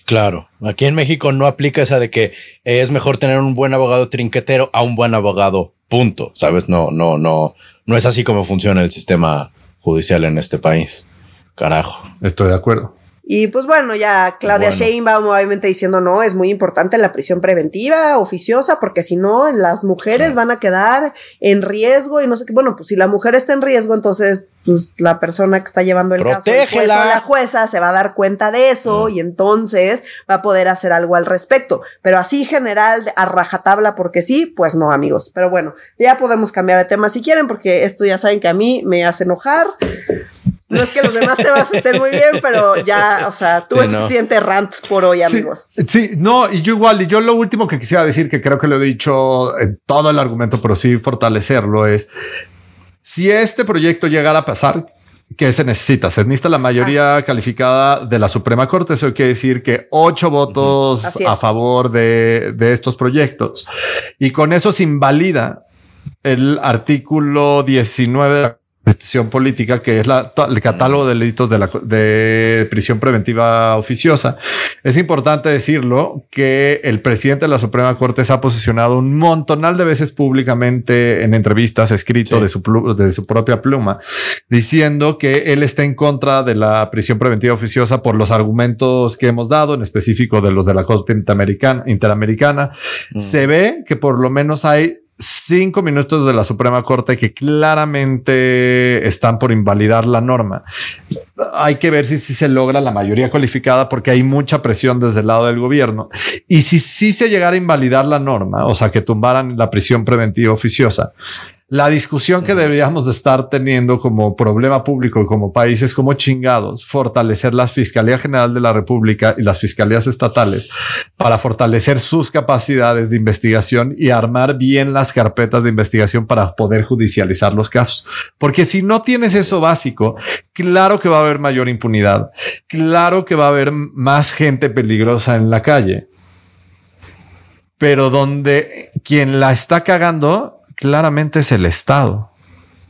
Claro, aquí en México no aplica esa de que es mejor tener un buen abogado trinquetero a un buen abogado Punto. Sabes, no, no, no, no es así como funciona el sistema judicial en este país. Carajo. Estoy de acuerdo. Y pues bueno, ya Claudia Sheinbaum obviamente diciendo no, es muy importante la prisión preventiva oficiosa, porque si no, las mujeres van a quedar en riesgo y no sé qué. Bueno, pues si la mujer está en riesgo, entonces pues, la persona que está llevando el caso, la jueza, se va a dar cuenta de eso y entonces va a poder hacer algo al respecto. Pero así general, a rajatabla, porque sí, pues no, amigos. Pero bueno, ya podemos cambiar de tema si quieren, porque esto ya saben que a mí me hace enojar. No es que los demás temas estén muy bien, pero ya, o sea, tuve suficiente rant por hoy, amigos. Sí, no, y yo igual, y yo lo último que quisiera decir, que creo que lo he dicho en todo el argumento, pero sí fortalecerlo, es si este proyecto llegara a pasar, ¿Qué se necesita? Se necesita la mayoría ah. calificada de la Suprema Corte. Eso quiere decir que ocho votos a favor de, de, estos proyectos. Y con eso se invalida el artículo 19 Prisión política, que es la, el catálogo de delitos de, la, de prisión preventiva oficiosa. Es importante decirlo que el presidente de la Suprema Corte se ha posicionado un montonal de veces públicamente en entrevistas, escrito de, su, de su propia pluma, diciendo que él está en contra de la prisión preventiva oficiosa por los argumentos que hemos dado, en específico de los de la Corte Interamericana. interamericana. Mm. Se ve que por lo menos hay cinco minutos de la Suprema Corte que claramente están por invalidar la norma. Hay que ver si, si se logra la mayoría cualificada porque hay mucha presión desde el lado del gobierno. Y si sí se llegara a invalidar la norma, o sea, que tumbaran la prisión preventiva oficiosa, la discusión que deberíamos de estar teniendo como problema público y como países como chingados, fortalecer la Fiscalía General de la República y las fiscalías estatales para fortalecer sus capacidades de investigación y armar bien las carpetas de investigación para poder judicializar los casos. Porque si no tienes eso básico, claro que va a haber mayor impunidad, claro que va a haber más gente peligrosa en la calle pero donde quien la está cagando claramente es el Estado.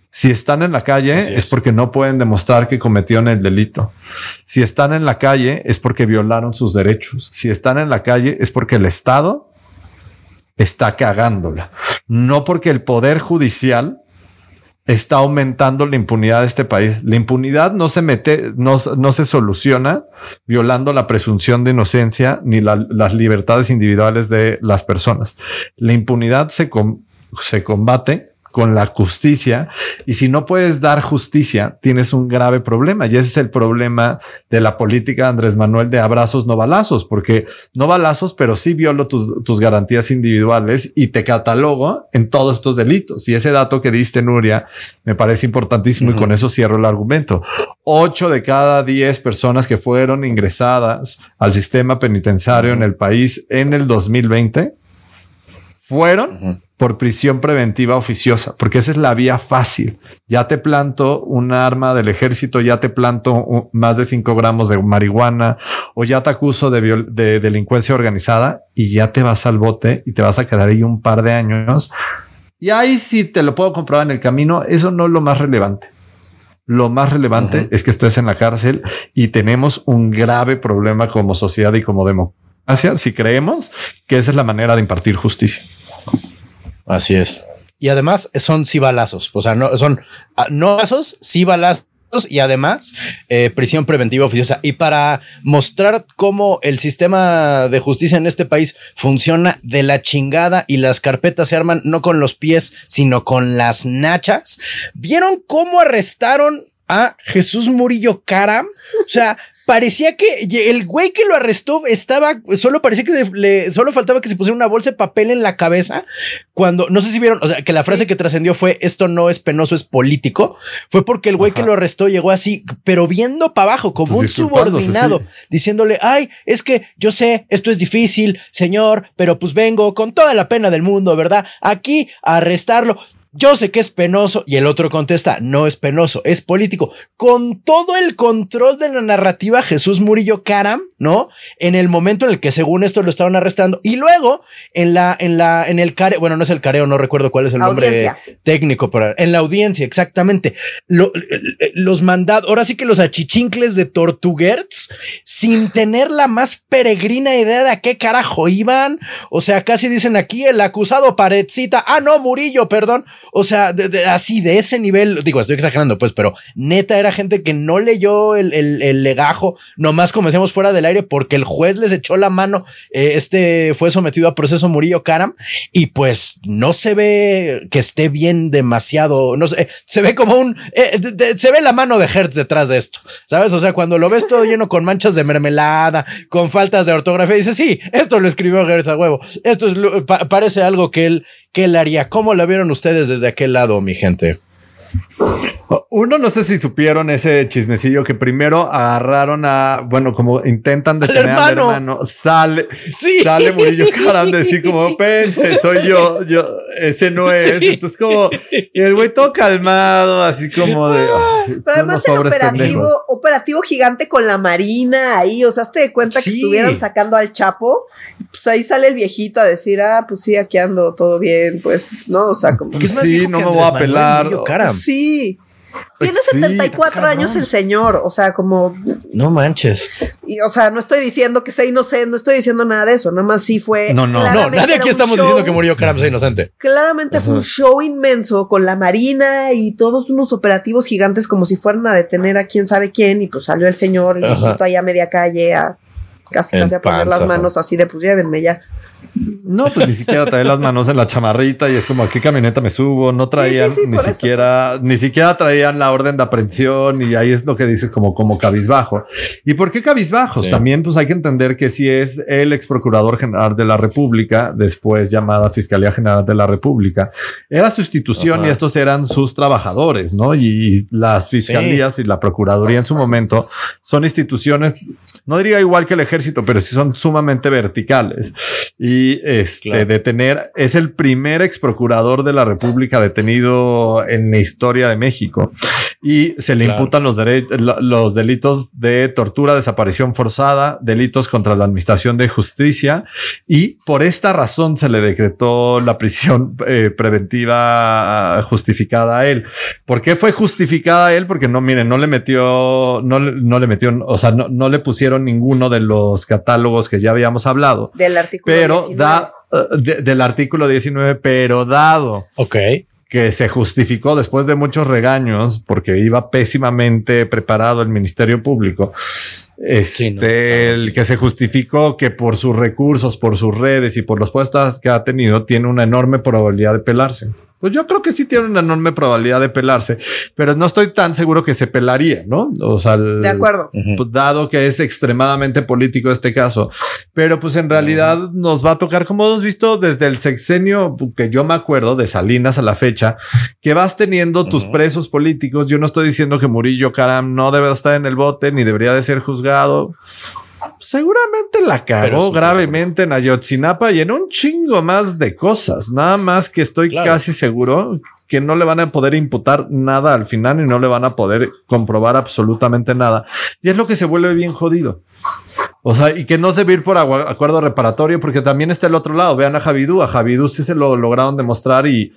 Si están en la calle es. porque no pueden demostrar que cometieron el delito. Si están en la calle es porque violaron sus derechos. Si están en la calle es porque el Estado está cagándola. No porque el Poder Judicial está aumentando la impunidad de este país. La impunidad no se mete, no, no se soluciona violando la presunción de inocencia ni las libertades individuales de las personas. La impunidad se, se combate con la justicia. Y si no puedes dar justicia, tienes un grave problema. Y ese es el problema de la política de Andrés Manuel de abrazos, no balazos, porque no balazos, pero sí violo tus, tus garantías individuales y te catalogo en todos estos delitos. Y ese dato que diste, Nuria, me parece importantísimo y con eso cierro el argumento. Ocho de cada diez personas que fueron ingresadas al sistema penitenciario en el país en el 2020 fueron por prisión preventiva oficiosa, porque esa es la vía fácil. Ya te planto un arma del ejército, ya te planto más de 5 gramos de marihuana o ya te acuso de, de, delincuencia organizada y ya te vas al bote y te vas a quedar ahí un par de años. Y ahí sí te lo puedo comprobar en el camino. Eso no es lo más relevante. Lo más relevante es que estés en la cárcel y tenemos un grave problema como sociedad y como democracia si creemos que esa es la manera de impartir justicia. Así es. Y además son sí balazos, o sea, no son ah, no balazos, sí balazos y además eh, prisión preventiva oficiosa. Y para mostrar cómo el sistema de justicia en este país funciona de la chingada y las carpetas se arman no con los pies, sino con las nachas, ¿vieron cómo arrestaron a Jesús Murillo Caram? O sea, parecía que el güey que lo arrestó estaba, solo parecía que le, solo faltaba que se pusiera una bolsa de papel en la cabeza cuando, no sé si vieron, o sea, que la frase que trascendió fue, esto no es penoso, es político, fue porque el güey que lo arrestó llegó así, pero viendo para abajo, como pues un subordinado, diciéndole, ay, es que yo sé, esto es difícil, señor, pero pues vengo con toda la pena del mundo, ¿verdad? Aquí a arrestarlo yo sé que es penoso y el otro contesta, no es penoso, es político. Con todo el control de la narrativa, Jesús Murillo Caram, ¿no? En el momento en el que según esto lo estaban arrestando y luego en la, en la, en el careo, bueno, no es el careo, no recuerdo cuál es el nombre técnico, pero en la audiencia, exactamente. los mandados, ahora sí que los achichincles de Tortuguerts, sin tener la más peregrina idea de a qué carajo iban. O sea, casi dicen aquí el acusado paredcita, ah, no, Murillo, perdón. O sea, así de ese nivel, digo, estoy exagerando, pues, pero neta era gente que no leyó el, el, legajo, nomás como decíamos fuera del aire, porque el juez les echó la mano. Eh, este fue sometido a proceso Murillo Karam y pues no se ve que esté bien demasiado, no sé, se ve como un, eh, se ve la mano de Hertz detrás de esto, ¿sabes? O sea, cuando lo ves todo lleno con manchas de mermelada, con faltas de ortografía, dices, sí, esto lo escribió Hertz a huevo, esto es, parece algo que él, que él haría. ¿Cómo la vieron ustedes desde aquel lado, mi gente? Uno, no sé si supieron ese chismecillo que primero agarraron a, bueno, como intentan detener al hermano, sale, sale Murillo Caram de decir como, [LAUGHS] pense, soy yo, yo, ese no es. Entonces como, y el güey todo calmado, así como de... Pero además el operativo, operativo gigante con la marina ahí, o sea, te de cuenta que estuvieron sacando al Chapo, pues ahí sale el viejito a decir, ah, pues sí, aquí ando, todo bien, pues, ¿no? O sea, como... que sí, no me voy a pelar. Sí. Tiene 74 años el señor, o sea, como. No manches. Y, o sea, no estoy diciendo que sea inocente, no estoy diciendo nada de eso, nada más sí fue. No, no, no, nadie aquí estamos diciendo que murió Karam sea inocente. Claramente fue un show inmenso con la marina y todos unos operativos gigantes como si fueran a detener a quién sabe quién, y pues salió el señor, y allá a media calle a casi casi a poner las manos así de pues llévenme ya. No, pues ni siquiera traía las manos en la chamarrita y es como a qué camioneta me subo. No traían ni siquiera, ni siquiera traían la orden de aprehensión y ahí es lo que dices como, como cabizbajo. ¿Y por qué cabizbajos? También pues hay que entender que si es el ex procurador general de la República, después llamada Fiscalía General de la República, era sustitución y estos eran sus trabajadores, ¿no? Y las fiscalías y la Procuraduría en su momento son instituciones, no diría igual que el ejército, pero sí son sumamente verticales. Y este, detener, es el primer ex procurador de la República detenido en la historia de México y se le imputan los, los delitos de tortura, desaparición forzada, delitos contra la administración de justicia y por esta razón se le decretó la prisión eh, preventiva justificada a él. ¿Por qué fue justificada a él? Porque no, miren, no le metió, no, no le metió, o sea, no, no, le pusieron ninguno de los catálogos que ya habíamos hablado. Del artículo pero da uh, del artículo 19, pero dado. Ok que se justificó después de muchos regaños porque iba pésimamente preparado el Ministerio Público. Este, el que se justificó que por sus recursos, por sus redes y por los puestos que ha tenido, tiene una enorme probabilidad de pelarse. Pues yo creo que sí tiene una enorme probabilidad de pelarse, pero no estoy tan seguro que se pelaría, ¿no? O sea, de acuerdo. Pues, dado que es extremadamente político este caso, pero pues en realidad nos va a tocar, como hemos visto desde el sexenio que yo me acuerdo de Salinas a la fecha, que vas teniendo tus presos políticos. Yo no estoy diciendo que Murillo Caram no debe estar en el bote ni debería de ser juzgado seguramente la cagó gravemente en Ayotzinapa y en un chingo más de cosas. Nada más que estoy casi seguro que no le van a poder imputar nada al final y no le van a poder comprobar absolutamente nada. Y es lo que se vuelve bien jodido. O sea, y que no se vir por acuerdo reparatorio, porque también está el otro lado. Vean a Javidú. A Javidú sí se lo lograron demostrar y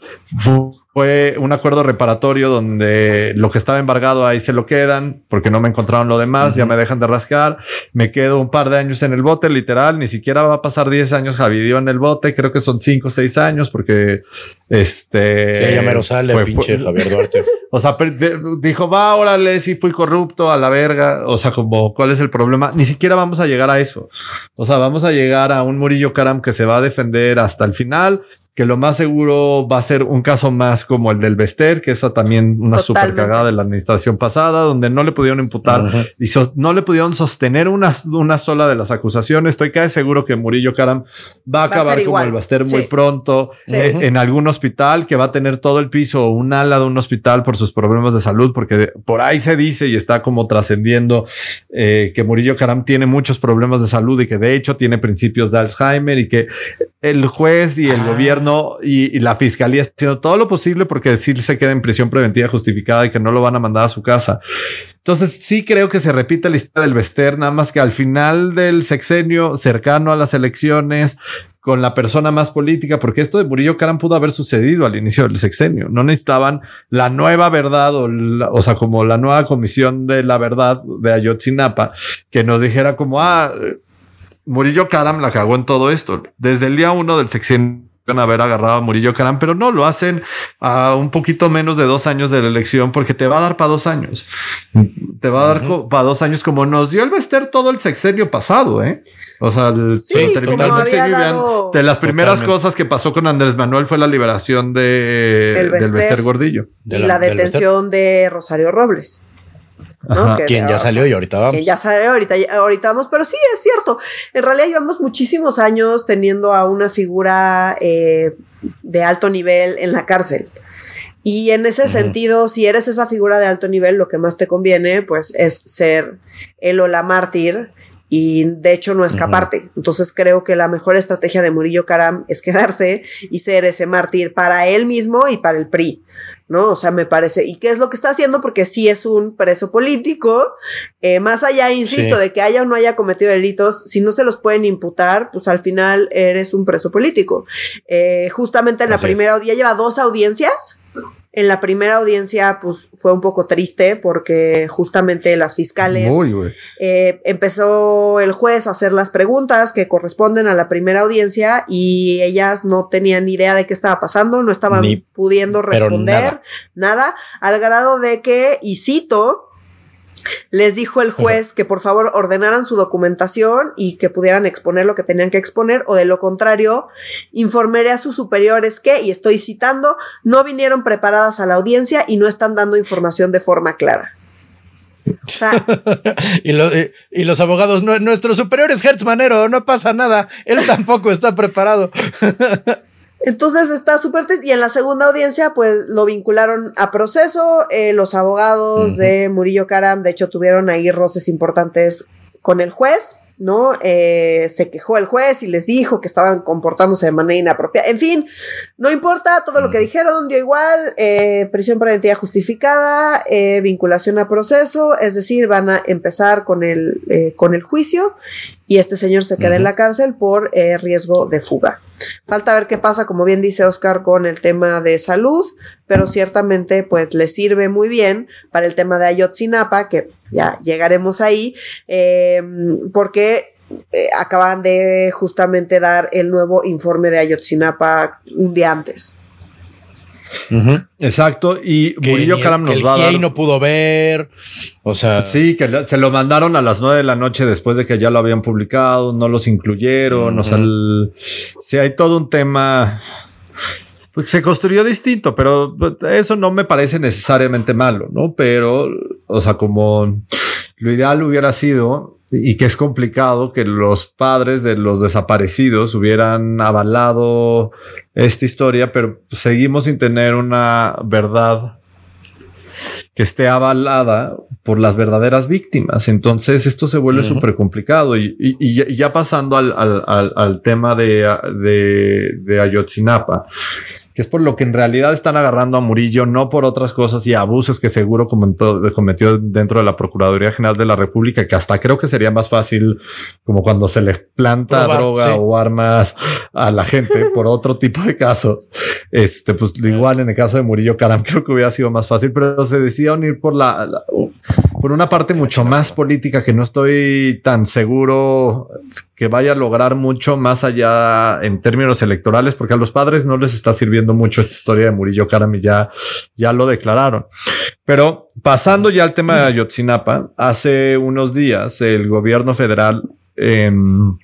fue un acuerdo reparatorio donde lo que estaba embargado ahí se lo quedan porque no me encontraron lo demás, ya me dejan de rascar, me quedo un par de años en el bote, literal, ni siquiera va a pasar 10 años Javidio en el bote, creo que son 5 o 6 años porque este... Sí, ya me sale pinche Javier Duarte. [LAUGHS] O sea, dijo, va, órale, sí fui corrupto a la verga, o sea, como, ¿cuál es el problema? Ni siquiera vamos a llegar a eso. O sea, vamos a llegar a un Murillo Karam que se va a defender hasta el final, que lo más seguro va a ser un caso más como el del Bester, que es también una super cagada de la administración pasada, donde no le pudieron imputar y no le pudieron sostener una, una sola de las acusaciones. Estoy casi seguro que Murillo Karam va a acabar como el Bester muy pronto eh, en algún hospital que va a tener todo el piso o un ala de un hospital por sus problemas de salud, porque por ahí se dice y está como trascendiendo eh, que Murillo Karam tiene muchos problemas de salud y que de hecho tiene principios de Alzheimer y que el juez y el ah. gobierno y, la fiscalía haciendo todo lo posible porque decir se queda en prisión preventiva justificada y que no lo van a mandar a su casa. Entonces sí creo que se repite la historia del Bester, nada más que al final del sexenio cercano a las elecciones con la persona más política, porque esto de Murillo Caram pudo haber sucedido al inicio del sexenio. No necesitaban la nueva verdad o, o sea, como la nueva comisión de la verdad de Ayotzinapa que nos dijera como, ah, Murillo Karam la cagó en todo esto. Desde el día uno del sexenio haber agarrado a Murillo Karam, pero no lo hacen a un poquito menos de dos años de la elección porque te va a dar para dos años. Te va a dar para dos años como nos dio el Bester todo el sexenio pasado, ¿eh? O sea, el, de las primeras cosas que pasó con Andrés Manuel fue la liberación de, del Bester Gordillo. Y la, detención de Rosario Robles. Quien ya salió y ahorita vamos. Ya salió ahorita, ahorita vamos, pero sí es cierto. En realidad llevamos muchísimos años teniendo a una figura eh, de alto nivel en la cárcel. Y en ese sentido, si eres esa figura de alto nivel, lo que más te conviene, pues, es ser el o la mártir y de hecho no escaparte. Entonces creo que la mejor estrategia de Murillo Karam es quedarse y ser ese mártir para él mismo y para el PRI, ¿no? O sea, me parece, ¿y qué es lo que está haciendo? Porque sí es un preso político, eh, más allá, insisto, de que haya o no haya cometido delitos, si no se los pueden imputar, pues al final eres un preso político. Eh, justamente en la primera, ya lleva dos audiencias en la primera audiencia, pues fue un poco triste porque justamente las fiscales eh, empezó el juez a hacer las preguntas que corresponden a la primera audiencia y ellas no tenían ni idea de qué estaba pasando, no estaban pudiendo responder nada. al grado de que, y cito, les dijo el juez que por favor ordenaran su documentación y que pudieran exponer lo que tenían que exponer o de lo contrario, informaré a sus superiores que, y estoy citando, no vinieron preparadas a la audiencia y no están dando información de forma clara. [LAUGHS] y, y, los abogados, superiores, Hertz Manero, no pasa nada, él tampoco está preparado. [LAUGHS] Entonces está súper triste. Y en la segunda audiencia, pues lo vincularon a proceso. Eh, los abogados de Murillo Karam, de hecho, tuvieron ahí roces importantes con el juez, ¿no? Eh, se quejó el juez y les dijo que estaban comportándose de manera inapropiada. En fin, no importa, todo lo que dijeron dio igual, eh, prisión preventiva justificada, vinculación a proceso, es decir, van a empezar con el, con el juicio y este señor se queda en la cárcel por riesgo de fuga. Falta ver qué pasa, como bien dice Oscar, con el tema de salud, pero ciertamente pues le sirve muy bien para el tema de Ayotzinapa, que ya llegaremos ahí, eh, porque eh, acaban de justamente dar el nuevo informe de Ayotzinapa un día antes. Exacto. Y Murillo Karam nos va a dar. no pudo ver. O sea. Sí, que se lo mandaron a las nueve de la noche después de que ya lo habían publicado. No los incluyeron. O sea, sí, hay todo un tema. Pues se construyó distinto, pero eso no me parece necesariamente malo, ¿no? Pero, o sea, como lo ideal hubiera sido y que es complicado que los padres de los desaparecidos hubieran avalado esta historia, pero seguimos sin tener una verdad que esté avalada por las verdaderas víctimas. Entonces esto se vuelve súper complicado y, ya pasando al, tema de, de, de Ayotzinapa que es por lo que en realidad están agarrando a Murillo, no por otras cosas y abusos que seguro cometió dentro de la Procuraduría General de la República, que hasta creo que sería más fácil como cuando se les planta droga o armas a la gente por otro tipo de casos. Este, pues igual en el caso de Murillo Caram, creo que hubiera sido más fácil, pero se decidieron ir por la, por una parte mucho más política que no estoy tan seguro que vaya a lograr mucho más allá en términos electorales, porque a los padres no les está sirviendo mucho esta historia de Murillo Karam y ya, ya lo declararon. Pero pasando ya al tema de Ayotzinapa, hace unos días el gobierno federal, em,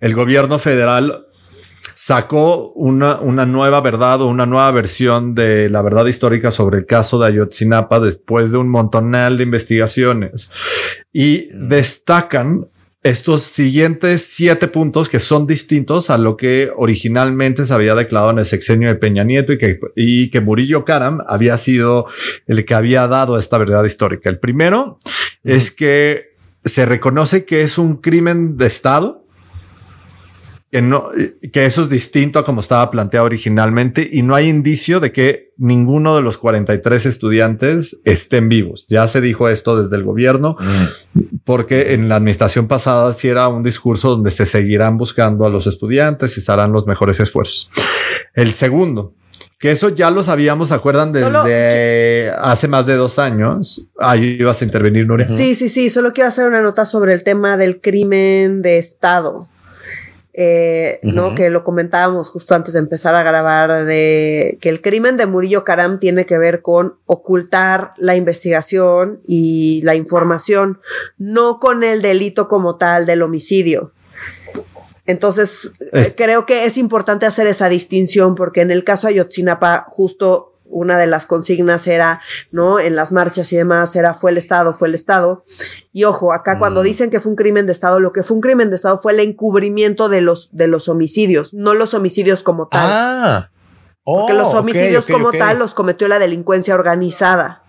el gobierno federal sacó una, una, nueva verdad o una nueva versión de la verdad histórica sobre el caso de Ayotzinapa después de un montonal de investigaciones. Y destacan estos siguientes siete puntos que son distintos a lo que originalmente se había declarado en el sexenio de Peña Nieto y que, y que Murillo Karam había sido el que había dado esta verdad histórica. El primero es que se reconoce que es un crimen de Estado que, no, que eso es distinto a como estaba planteado originalmente y no hay indicio de que ninguno de los 43 estudiantes estén vivos. Ya se dijo esto desde el gobierno, mm. porque en la administración pasada sí era un discurso donde se seguirán buscando a los estudiantes y se harán los mejores esfuerzos. El segundo, que eso ya lo sabíamos, ¿se acuerdan? Desde hace más de dos años. Ahí ibas a intervenir, Nuria. Sí, sí, sí. Solo quiero hacer una nota sobre el tema del crimen de Estado. Eh, ¿no? Que lo comentábamos justo antes de empezar a grabar, de que el crimen de Murillo Karam tiene que ver con ocultar la investigación y la información, no con el delito como tal del homicidio. Entonces, creo que es importante hacer esa distinción porque en el caso de Ayotzinapa, justo una de las consignas era, ¿no? En las marchas y demás era fue el Estado, fue el Estado. Y ojo, acá cuando mm. dicen que fue un crimen de Estado, lo que fue un crimen de Estado fue el encubrimiento de los, de los homicidios, no los homicidios como tal. Ah. Porque los oh, homicidios como tal los cometió la delincuencia organizada.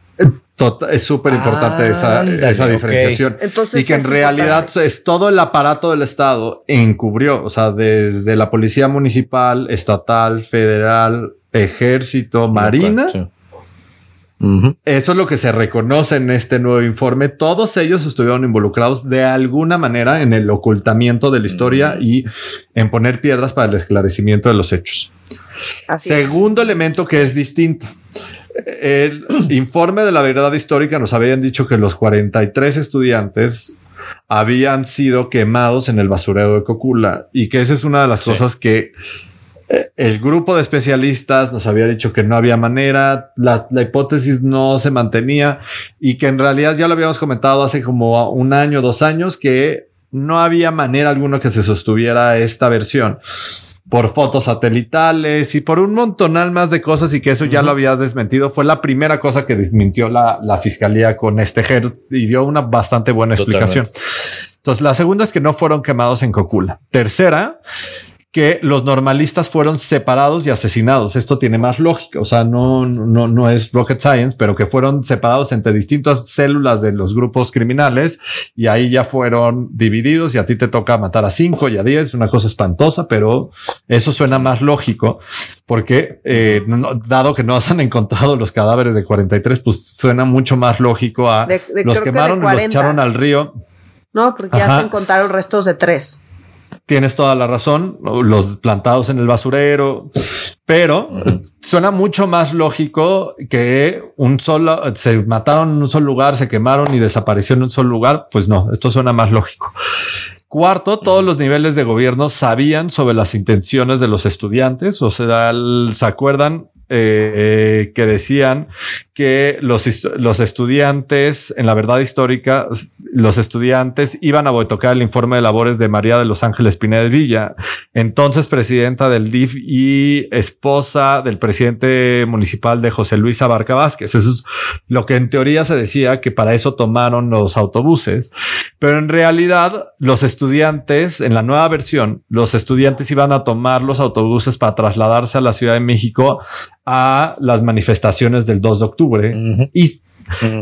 es súper importante esa, esa, diferenciación. y que en realidad es todo el aparato del Estado encubrió, o sea, desde la policía municipal, estatal, federal, ejército, marina. Eso es lo que se reconoce en este nuevo informe. Todos ellos estuvieron involucrados de alguna manera en el ocultamiento de la historia y en poner piedras para el esclarecimiento de los hechos. Segundo elemento que es distinto. El [CLEARS THROAT] informe de la verdad histórica nos habían dicho que los 43 estudiantes habían sido quemados en el basurero de Cocula y que esa es una de las cosas que el grupo de especialistas nos había dicho que no había manera, la, hipótesis no se mantenía y que en realidad ya lo habíamos comentado hace como un año, dos años, que no había manera alguna que se sostuviera esta versión por fotos satelitales y por un montonal más de cosas y que eso ya lo había desmentido. Fue la primera cosa que desmintió la, fiscalía con este ejército y dio una bastante buena explicación. Entonces, la segunda es que no fueron quemados en Cocula. Tercera, que los normalistas fueron separados y asesinados. Esto tiene más lógica, o sea, no, no, no es rocket science, pero que fueron separados entre distintas células de los grupos criminales y ahí ya fueron divididos y a ti te toca matar a cinco y a diez, una cosa espantosa, pero eso suena más lógico porque eh, dado que no se [LAUGHS] han encontrado los cadáveres de 43, pues suena mucho más lógico a los quemaron y los echaron al río. No, porque ya se encontraron restos de tres. Tienes toda la razón, los plantados en el basurero, pero suena mucho más lógico que un solo, se mataron en un solo lugar, se quemaron y desapareció en un solo lugar. Pues no, esto suena más lógico. Cuarto, todos los niveles de gobierno sabían sobre las intenciones de los estudiantes, o sea, se acuerdan eh, que decían que los, los estudiantes, en la verdad histórica, los estudiantes iban a boicotear el informe de labores de María de los Ángeles Pineda Villa, entonces presidenta del DIF y esposa del presidente municipal de José Luis Abarca Vázquez. Eso es lo que en teoría se decía que para eso tomaron los autobuses, pero en realidad los estudiantes, en la nueva versión, los estudiantes iban a tomar los autobuses para trasladarse a la Ciudad de México a las manifestaciones del 2 de octubre y,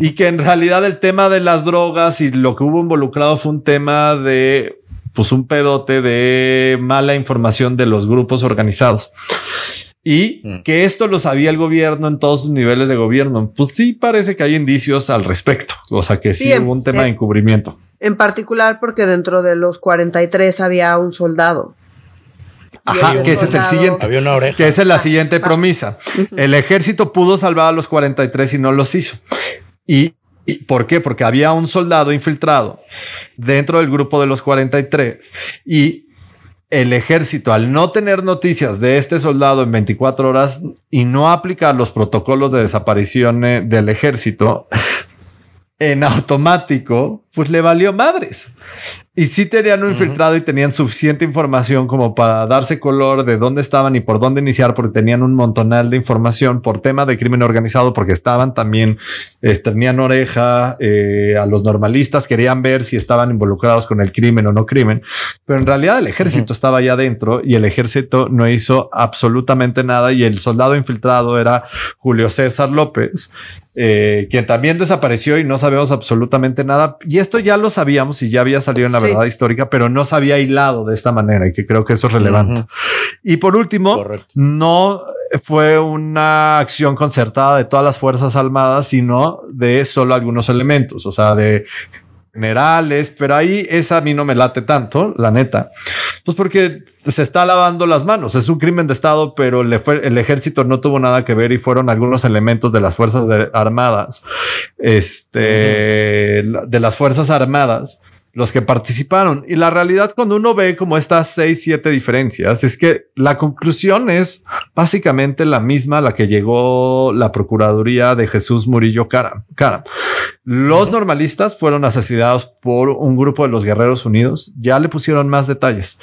y que en realidad el tema de las drogas y lo que hubo involucrado fue un tema de pues un pedote de mala información de los grupos organizados. Y mm. que esto lo sabía el gobierno en todos sus niveles de gobierno. Pues sí parece que hay indicios al respecto. O sea que sí, hubo un tema de encubrimiento. En particular porque dentro de los 43 había un soldado. Ajá, que ese es el siguiente. Había una oreja. Que esa es la siguiente promesa. El ejército pudo salvar a los 43 y no los hizo. Y, ¿Por qué? Porque había un soldado infiltrado dentro del grupo de los 43 y el ejército, al no tener noticias de este soldado en 24 horas y no aplicar los protocolos de desaparición del ejército, en automático, pues le valió madres. Y sí tenían un infiltrado y tenían suficiente información como para darse color de dónde estaban y por dónde iniciar, porque tenían un montonal de información por tema de crimen organizado, porque estaban también, eh, tenían oreja eh, a los normalistas, querían ver si estaban involucrados con el crimen o no crimen. Pero en realidad el ejército estaba allá adentro y el ejército no hizo absolutamente nada y el soldado infiltrado era Julio César López, eh, quien también desapareció y no sabemos absolutamente nada. Y esto ya lo sabíamos y ya había salido en la verdad histórica, pero no se había hilado de esta manera y que creo que eso es relevante. Y por último, no fue una acción concertada de todas las Fuerzas Armadas, sino de solo algunos elementos, o sea, de generales, pero ahí esa a mí no me late tanto, la neta. Pues porque se está lavando las manos. Es un crimen de Estado, pero le fue, el ejército no tuvo nada que ver y fueron algunos elementos de las Fuerzas Armadas, este, de las Fuerzas Armadas los que participaron. Y la realidad cuando uno ve como estas seis, siete diferencias, es que la conclusión es básicamente la misma a la que llegó la Procuraduría de Jesús Murillo Cara. Cara. Los normalistas fueron asesinados por un grupo de los Guerreros Unidos. Ya le pusieron más detalles.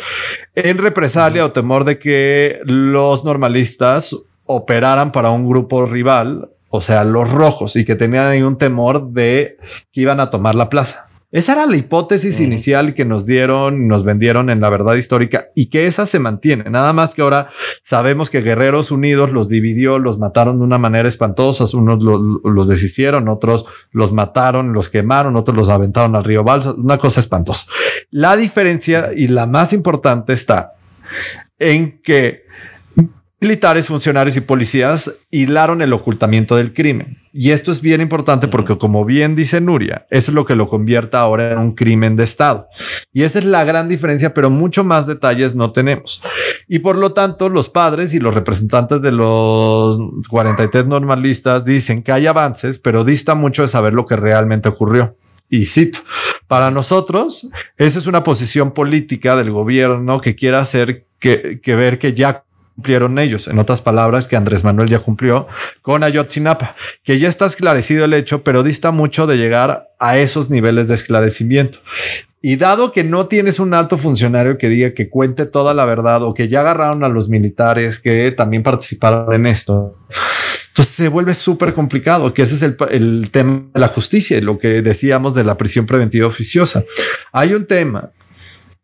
En represalia o temor de que los normalistas operaran para un grupo rival, o sea, los rojos, y que tenían ahí un temor de que iban a tomar la plaza. Esa era la hipótesis inicial que nos dieron, nos vendieron en la verdad histórica y que esa se mantiene. Nada más que ahora sabemos que Guerreros Unidos los dividió, los mataron de una manera espantosa. Unos los deshicieron, otros los mataron, los quemaron, otros los aventaron al río Balsa. Una cosa espantosa. La diferencia y la más importante está en que militares, funcionarios y policías hilaron el ocultamiento del crimen. Y esto es bien importante porque, como bien dice Nuria, eso es lo que lo convierte ahora en un crimen de Estado. Y esa es la gran diferencia, pero mucho más detalles no tenemos. Y por lo tanto, los padres y los representantes de los 43 normalistas dicen que hay avances, pero dista mucho de saber lo que realmente ocurrió. Y cito, para nosotros, esa es una posición política del gobierno que quiere hacer que, que ver que ya cumplieron ellos. En otras palabras, que Andrés Manuel ya cumplió con Ayotzinapa, que ya está esclarecido el hecho, pero dista mucho de llegar a esos niveles de esclarecimiento. Y dado que no tienes un alto funcionario que diga que cuente toda la verdad o que ya agarraron a los militares que también participaron en esto, entonces se vuelve súper complicado, que ese es el, tema de la justicia y lo que decíamos de la prisión preventiva oficiosa. Hay un tema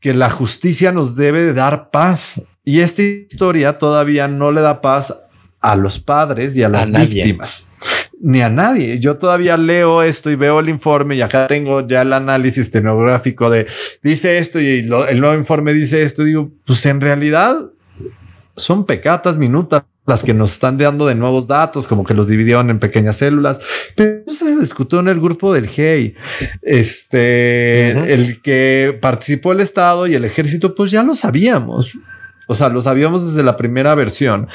que la justicia nos debe de dar paz y esta historia todavía no le da paz a los padres y a las víctimas. Ni a nadie. Yo todavía leo esto y veo el informe y acá tengo ya el análisis tenográfico de dice esto y el nuevo informe dice esto. Digo, pues en realidad son pecatas minutas las que nos están dando de nuevos datos, como que los dividieron en pequeñas células, pero se discutió en el grupo del GEI. Este, el que participó el Estado y el ejército, pues ya lo sabíamos. O sea, lo sabíamos desde la primera versión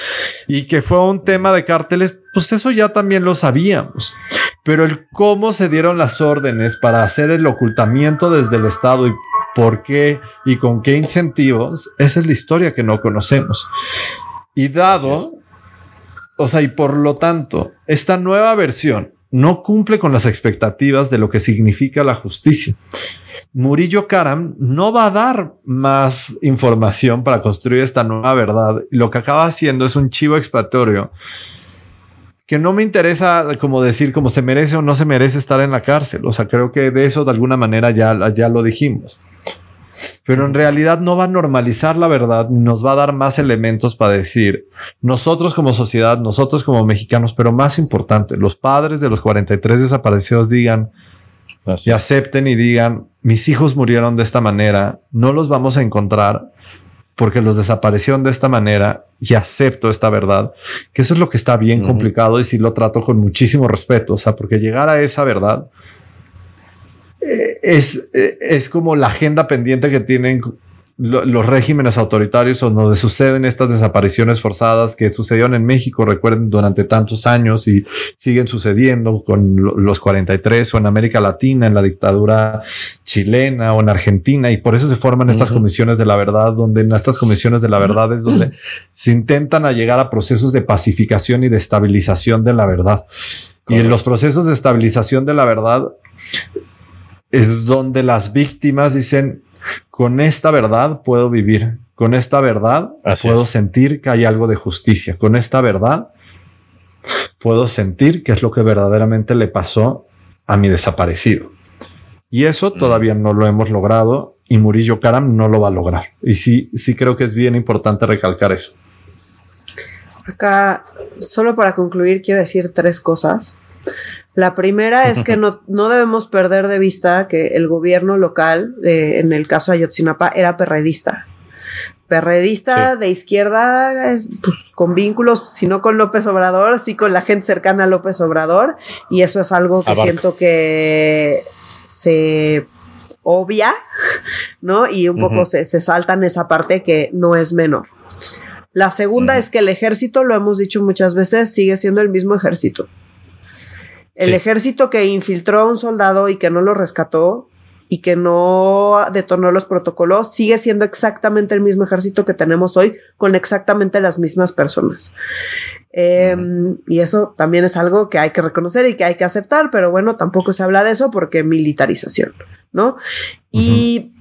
y que fue un tema de cárteles, pues eso ya también lo sabíamos. Pero el cómo se dieron las órdenes para hacer el ocultamiento desde el Estado y por qué y con qué incentivos, esa es la historia que no conocemos. Y dado o sea, y por lo tanto, esta nueva versión no cumple con las expectativas de lo que significa la justicia. Murillo Karam no va a dar más información para construir esta nueva verdad. Lo que acaba haciendo es un chivo expiatorio que no me interesa como decir cómo se merece o no se merece estar en la cárcel. O sea, creo que de eso de alguna manera ya, ya lo dijimos. Pero en realidad no va a normalizar la verdad, nos va a dar más elementos para decir, nosotros como sociedad, nosotros como mexicanos, pero más importante, los padres de los 43 desaparecidos digan y acepten y digan, mis hijos murieron de esta manera, no los vamos a encontrar porque los desaparecieron de esta manera y acepto esta verdad, que eso es lo que está bien complicado y si lo trato con muchísimo respeto, o sea, porque llegar a esa verdad eh, es, eh, es como la agenda pendiente que tienen los regímenes autoritarios o donde suceden estas desapariciones forzadas que sucedieron en México, recuerden, durante tantos años y siguen sucediendo con los 43 o en América Latina, en la dictadura chilena o en Argentina y por eso se forman estas comisiones de la verdad, donde en estas comisiones de la verdad es donde [CLEARS THROAT] se intentan a llegar a procesos de pacificación y de estabilización de la verdad. Y en los procesos de estabilización de la verdad es donde las víctimas dicen, con esta verdad puedo vivir, con esta verdad puedo sentir que hay algo de justicia, con esta verdad puedo sentir que es lo que verdaderamente le pasó a mi desaparecido. Y eso mm. todavía no lo hemos logrado y Murillo Karam no lo va a lograr. Y sí, sí creo que es bien importante recalcar eso. Acá, solo para concluir, quiero decir tres cosas. La primera es que no, [LAUGHS] no, debemos perder de vista que el gobierno local, en el caso de Ayotzinapa, era perredista. Perredista de izquierda, pues con vínculos, si no con López Obrador, sí con la gente cercana a López Obrador. Y eso es algo que siento que se obvia, [LAUGHS] ¿no? Y un poco se, se saltan esa parte que no es menor. La segunda es que el ejército, lo hemos dicho muchas veces, sigue siendo el mismo ejército. El ejército que infiltró a un soldado y que no lo rescató y que no detonó los protocolos sigue siendo exactamente el mismo ejército que tenemos hoy con exactamente las mismas personas. Em, y eso también es algo que hay que reconocer y que hay que aceptar, pero bueno, tampoco se habla de eso porque militarización, ¿no? Y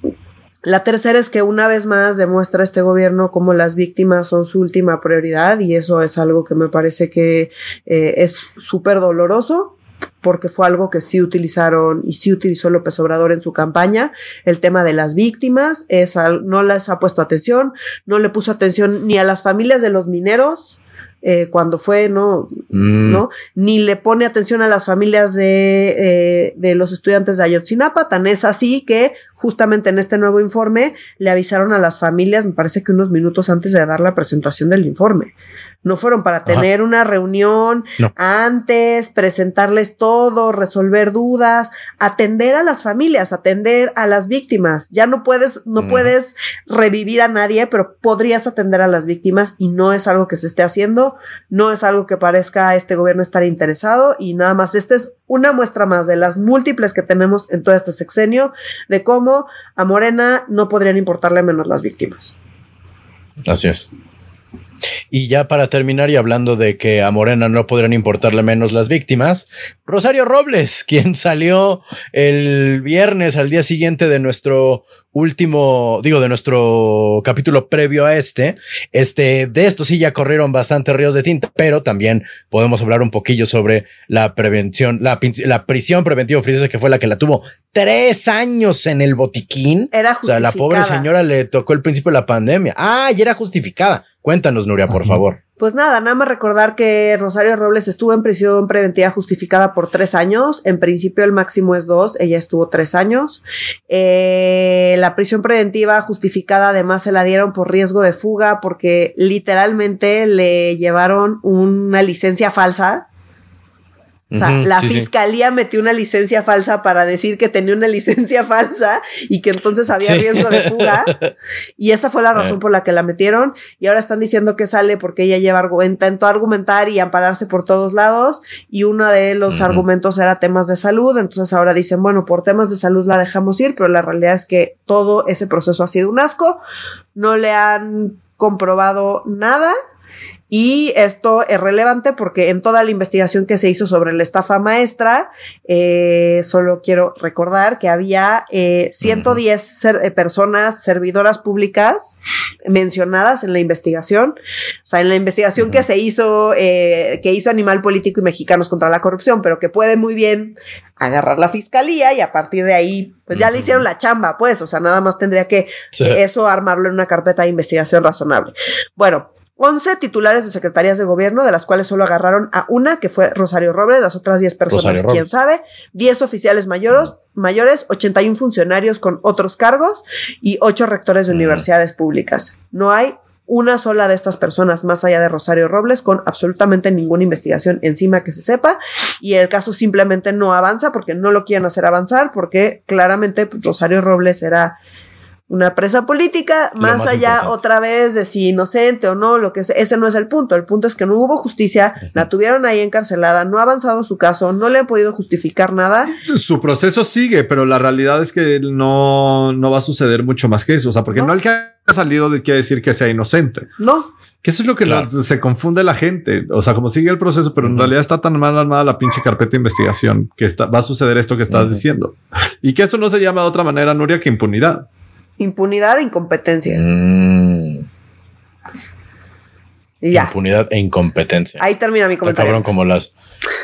la tercera es que una vez más demuestra este gobierno como las víctimas son su última prioridad y eso es algo que me parece que eh, es súper doloroso porque fue algo que sí utilizaron y sí utilizó López Obrador en su campaña, el tema de las víctimas, es no les ha puesto atención, no le puso atención ni a las familias de los mineros, eh, cuando fue, ¿no? Mm. ¿no? Ni le pone atención a las familias de, eh, de los estudiantes de Ayotzinapa, tan es así que justamente en este nuevo informe le avisaron a las familias, me parece que unos minutos antes de dar la presentación del informe. No fueron para tener una reunión antes, presentarles todo, resolver dudas, atender a las familias, atender a las víctimas. Ya no puedes, no puedes revivir a nadie, pero podrías atender a las víctimas y no es algo que se esté haciendo, no es algo que parezca a este gobierno estar interesado y nada más. Esta es una muestra más de las múltiples que tenemos en todo este sexenio de cómo a Morena no podrían importarle menos las víctimas. Así es. Y ya para terminar y hablando de que a Morena no podrían importarle menos las víctimas, Rosario Robles, [LAUGHS] quien salió el viernes al día siguiente de nuestro último, digo, de nuestro capítulo previo a este, este, de esto sí ya corrieron bastante ríos de tinta, pero también podemos hablar un poquillo sobre la prevención, la, la prisión preventiva oficiosa que fue la que la tuvo tres años en el botiquín. Era justificada. O sea, la pobre señora le tocó el principio de la pandemia. Ah, y era justificada. Cuéntanos, Nuria, por favor. Pues nada, nada más recordar que Rosario Robles estuvo en prisión preventiva justificada por tres años. En principio el máximo es dos, ella estuvo tres años. Eh, la prisión preventiva justificada además se la dieron por riesgo de fuga porque literalmente le llevaron una licencia falsa o sea, la fiscalía metió una licencia falsa para decir que tenía una [LAUGHS] licencia falsa y que entonces había riesgo de fuga. y esa fue la razón eh. por la que la metieron. Y ahora están diciendo que sale porque ella lleva intentó argumentar y ampararse por todos lados. Y uno de los argumentos era temas de salud. Entonces ahora dicen, bueno, por temas de salud la dejamos ir, pero la realidad es que todo ese proceso ha sido un asco. No le han comprobado nada Y esto es relevante porque en toda la investigación que se hizo sobre la estafa maestra, eh, solo quiero recordar que había 110 eh, personas servidoras públicas mencionadas en la investigación. O sea, en la investigación que se hizo, que hizo Animal Político y Mexicanos contra la Corrupción, pero que puede muy bien agarrar la fiscalía y a partir de ahí, pues ya le hicieron la chamba, pues, o sea, nada más tendría que eso armarlo en una carpeta de investigación razonable. Bueno, 11 titulares de secretarías de gobierno, de las cuales solo agarraron a una, que fue Rosario Robles, las otras 10 personas, quién sabe, 10 oficiales mayores, mayores, 81 funcionarios con otros cargos y 8 rectores de universidades públicas. No hay una sola de estas personas más allá de Rosario Robles con absolutamente ninguna investigación encima que se sepa y el caso simplemente no avanza porque no lo quieren hacer avanzar porque claramente pues, Rosario Robles era una presa política, más, allá otra vez de si inocente o no, lo que sea, ese no es el punto. El punto es que no hubo justicia, la tuvieron ahí encarcelada, no ha avanzado su caso, no le han podido justificar nada. Su proceso sigue, pero la realidad es que no, no va a suceder mucho más que eso. O sea, porque no, el que ha salido quiere decir que sea inocente. No. Que eso es lo que se confunde la gente. O sea, como sigue el proceso, pero en realidad está tan mal armada la pinche carpeta de investigación que va a suceder esto que estás diciendo. [LAUGHS] Y que eso no se llama de otra manera, Nuria, que impunidad. Impunidad e incompetencia. Mm. ya. Impunidad e incompetencia. Ahí termina mi comentario. cabrón como las,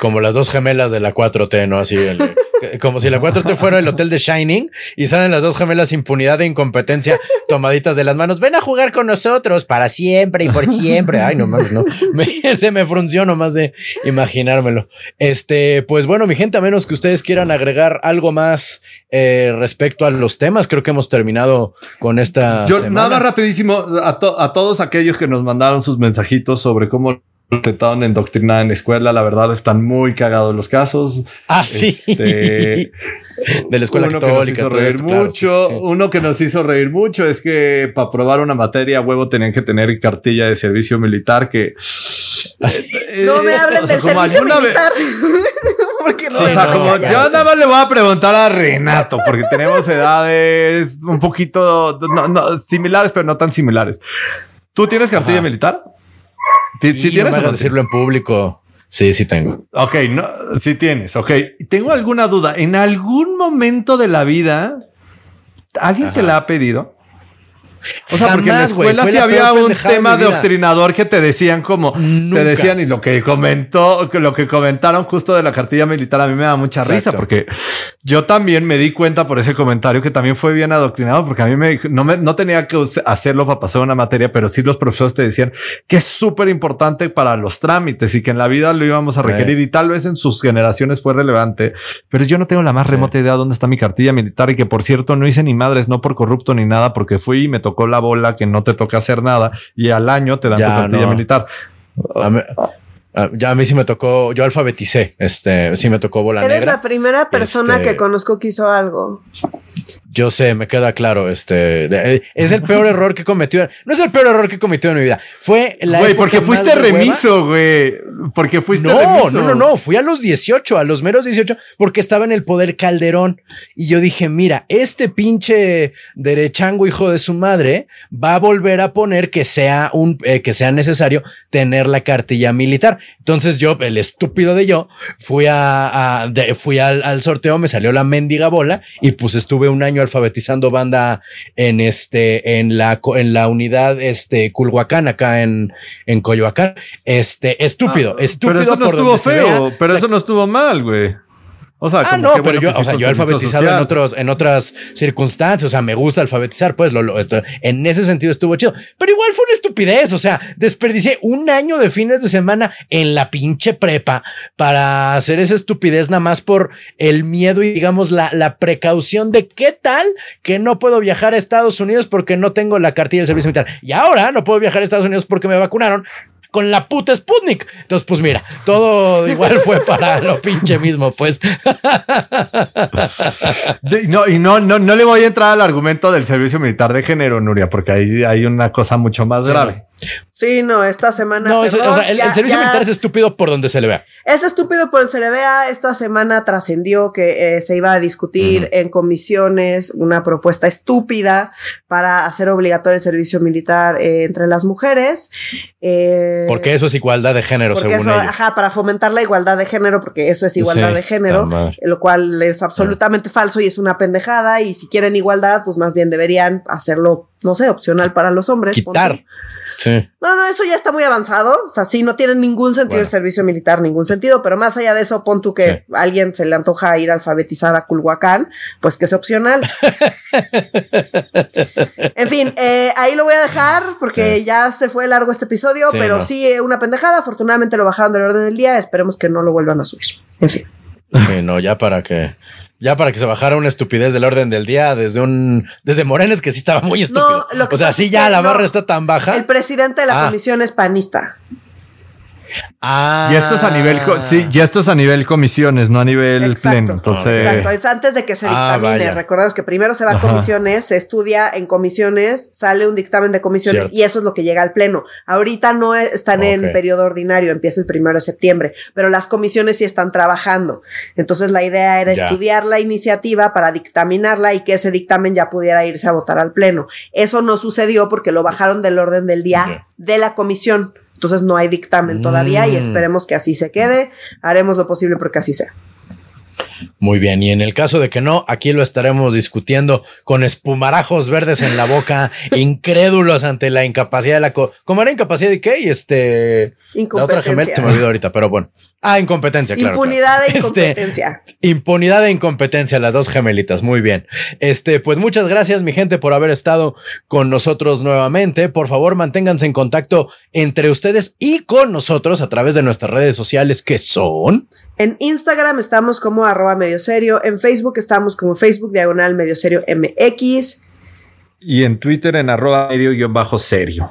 como las dos gemelas de la 4T, ¿no? Así el, [LAUGHS] como si la 4T fuera el hotel de Shining y salen las dos gemelas impunidad e incompetencia [LAUGHS] tomaditas de las manos. Ven a jugar con nosotros para siempre y por siempre. Ay, no mames, no. [LAUGHS] se me frunció nomás de imaginármelo. Este, pues bueno, mi gente, a menos que ustedes quieran agregar algo más eh, respecto a los temas, creo que hemos terminado con esta. Yo, nada rapidísimo a, a todos aquellos que nos mandaron sus mensajitos sobre cómo intentaron endoctrinar en la escuela. La verdad, están muy cagados los casos. Ah, sí. Este, [LAUGHS] de la escuela uno que nos hizo reír mucho. Uno que nos hizo reír mucho es que para probar una materia huevo tenían que tener cartilla de servicio militar que. Eh, no me hablen del servicio militar. porque no, o sea, como yo nada más le voy a preguntar a Renato, porque [LAUGHS] tenemos edades un poquito similares, pero no tan similares. ¿Tú tienes cartilla militar? ¿Sí, tienes no decirlo en público. Sí, sí tengo. Ok, no, sí tienes. Ok, tengo alguna duda. ¿En algún momento de la vida alguien te la ha pedido? O sea, porque en la escuela sí había un tema de doctrinador que te decían como te decían y lo que comentó, lo que comentaron justo de la cartilla militar a mí me da mucha risa porque yo también me di cuenta por ese comentario que también fue bien adoctrinado porque a mí me no me no tenía que hacerlo para pasar una materia, pero sí los profesores te decían que es súper importante para los trámites y que en la vida lo íbamos a requerir y tal vez en sus generaciones fue relevante, pero yo no tengo la más remota idea de dónde está mi cartilla militar y que por cierto no hice ni madres, no por corrupto ni nada, porque fui y me tocó la bola que no te toca hacer nada y al año te dan tu cartilla militar. ya a mí sí me tocó, yo alfabeticé, este, sí me tocó bola negra. Eres la primera persona este, que conozco que hizo algo. Yo sé, me queda claro. Este eh, es el peor error que cometió. No es el peor error que cometió en mi vida. Fue la. Güey, porque fuiste remiso, güey. Porque fuiste no, remiso. No, no, no. Fui a los 18, a los meros 18, porque estaba en el poder Calderón. Y yo dije, mira, este pinche derechango hijo de su madre va a volver a poner que sea un, eh, que sea necesario tener la cartilla militar. Entonces yo, el estúpido de yo, fui a, fui al, al sorteo, me salió la mendiga bola y pues estuve un año alfabetizando banda en este, en la, en la unidad, este, Culhuacán, acá en, en Coyoacán. Este, estúpido, estúpido. Pero eso no estuvo feo, pero eso no estuvo mal, güey. O sea, ah, no, pero yo, o sea, yo he alfabetizado en otros, en otras circunstancias. O sea, me gusta alfabetizar, pues lo, lo esto, en ese sentido estuvo chido. Pero igual fue una estupidez. O sea, desperdicié un año de fines de semana en la pinche prepa para hacer esa estupidez nada más por el miedo y digamos la, la precaución de qué tal que no puedo viajar a Estados Unidos porque no tengo la cartilla del servicio militar. Y ahora no puedo viajar a Estados Unidos porque me vacunaron con la puta Sputnik. Entonces, pues mira, todo igual fue para lo pinche mismo, pues. no, y no, no, no le voy a entrar al argumento del servicio militar de género, Nuria, porque ahí hay una cosa mucho más grave. Sí, no, esta semana. No, o sea, el, servicio militar es estúpido por donde se le vea. Es estúpido por donde se le vea. Esta semana trascendió que eh, se iba a discutir en comisiones una propuesta estúpida para hacer obligatorio el servicio militar eh, entre las mujeres. Eh, porque eso es igualdad de género, según eso, Ajá, para fomentar la igualdad de género, porque eso es igualdad de género, lo cual es absolutamente falso y es una pendejada. Y si quieren igualdad, pues más bien deberían hacerlo, no sé, opcional para los hombres. Quitar. No, no, eso ya está muy avanzado. O sea, sí, no tiene ningún sentido el servicio militar, ningún sentido. Pero más allá de eso, pon tú que a alguien se le antoja ir a alfabetizar a Culhuacán, pues que sea opcional. [LAUGHS] en fin, eh, ahí lo voy a dejar porque ya se fue largo este episodio, pero sí, eh, una pendejada. Afortunadamente lo bajaron del orden del día. Esperemos que no lo vuelvan a subir. En fin. no, ya para que ya para que se bajara una estupidez del orden del día desde un desde Morenes que sí estaba muy estúpido. o sea, sí ya la barra está tan baja. El presidente de la ah. comisión es panista. Ah. Y esto es a nivel, sí, y esto es a nivel comisiones, no a nivel pleno. Entonces, exacto, es antes de que se ah, dictamine. Recordemos que primero se va a comisiones, se estudia en comisiones, sale un dictamen de comisiones y eso es lo que llega al pleno. Ahorita no están en periodo ordinario, empieza el primero de septiembre, pero las comisiones sí están trabajando. Entonces la idea era estudiar la iniciativa para dictaminarla y que ese dictamen ya pudiera irse a votar al pleno. Eso no sucedió porque lo bajaron del orden del día de la comisión. Entonces no hay dictamen todavía y mm. esperemos que así se quede. Haremos lo posible porque así sea. Muy bien, y en el caso de que no, aquí lo estaremos discutiendo con espumarajos verdes en la boca, [LAUGHS] incrédulos ante la incapacidad de la... ¿Cómo era incapacidad de qué? Y este... Incompetencia. La otra me olvidó ahorita, pero bueno. Ah, incompetencia, claro. Impunidad e [LAUGHS] este, incompetencia. impunidad e incompetencia, las dos gemelitas. Muy bien. Este, pues muchas gracias, mi gente, por haber estado con nosotros nuevamente. Por favor, manténganse en contacto entre ustedes y con nosotros a través de nuestras redes sociales que son. En Instagram estamos como arroba medio serio. En Facebook estamos como Facebook diagonal medio serio MX. Y en Twitter en arroba medio guion bajo serio.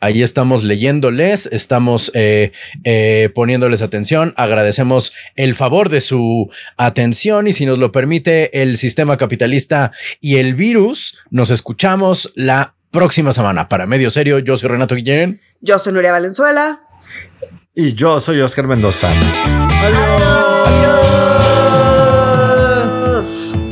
Ahí estamos leyéndoles, estamos eh, eh, poniéndoles atención, agradecemos el favor de su atención y si nos lo permite el sistema capitalista y el virus, nos escuchamos la próxima semana. Para Medio Serio, yo soy Renato Guillén. Yo soy Nuria Valenzuela. Y yo soy Oscar Mendoza. Adiós. Adiós.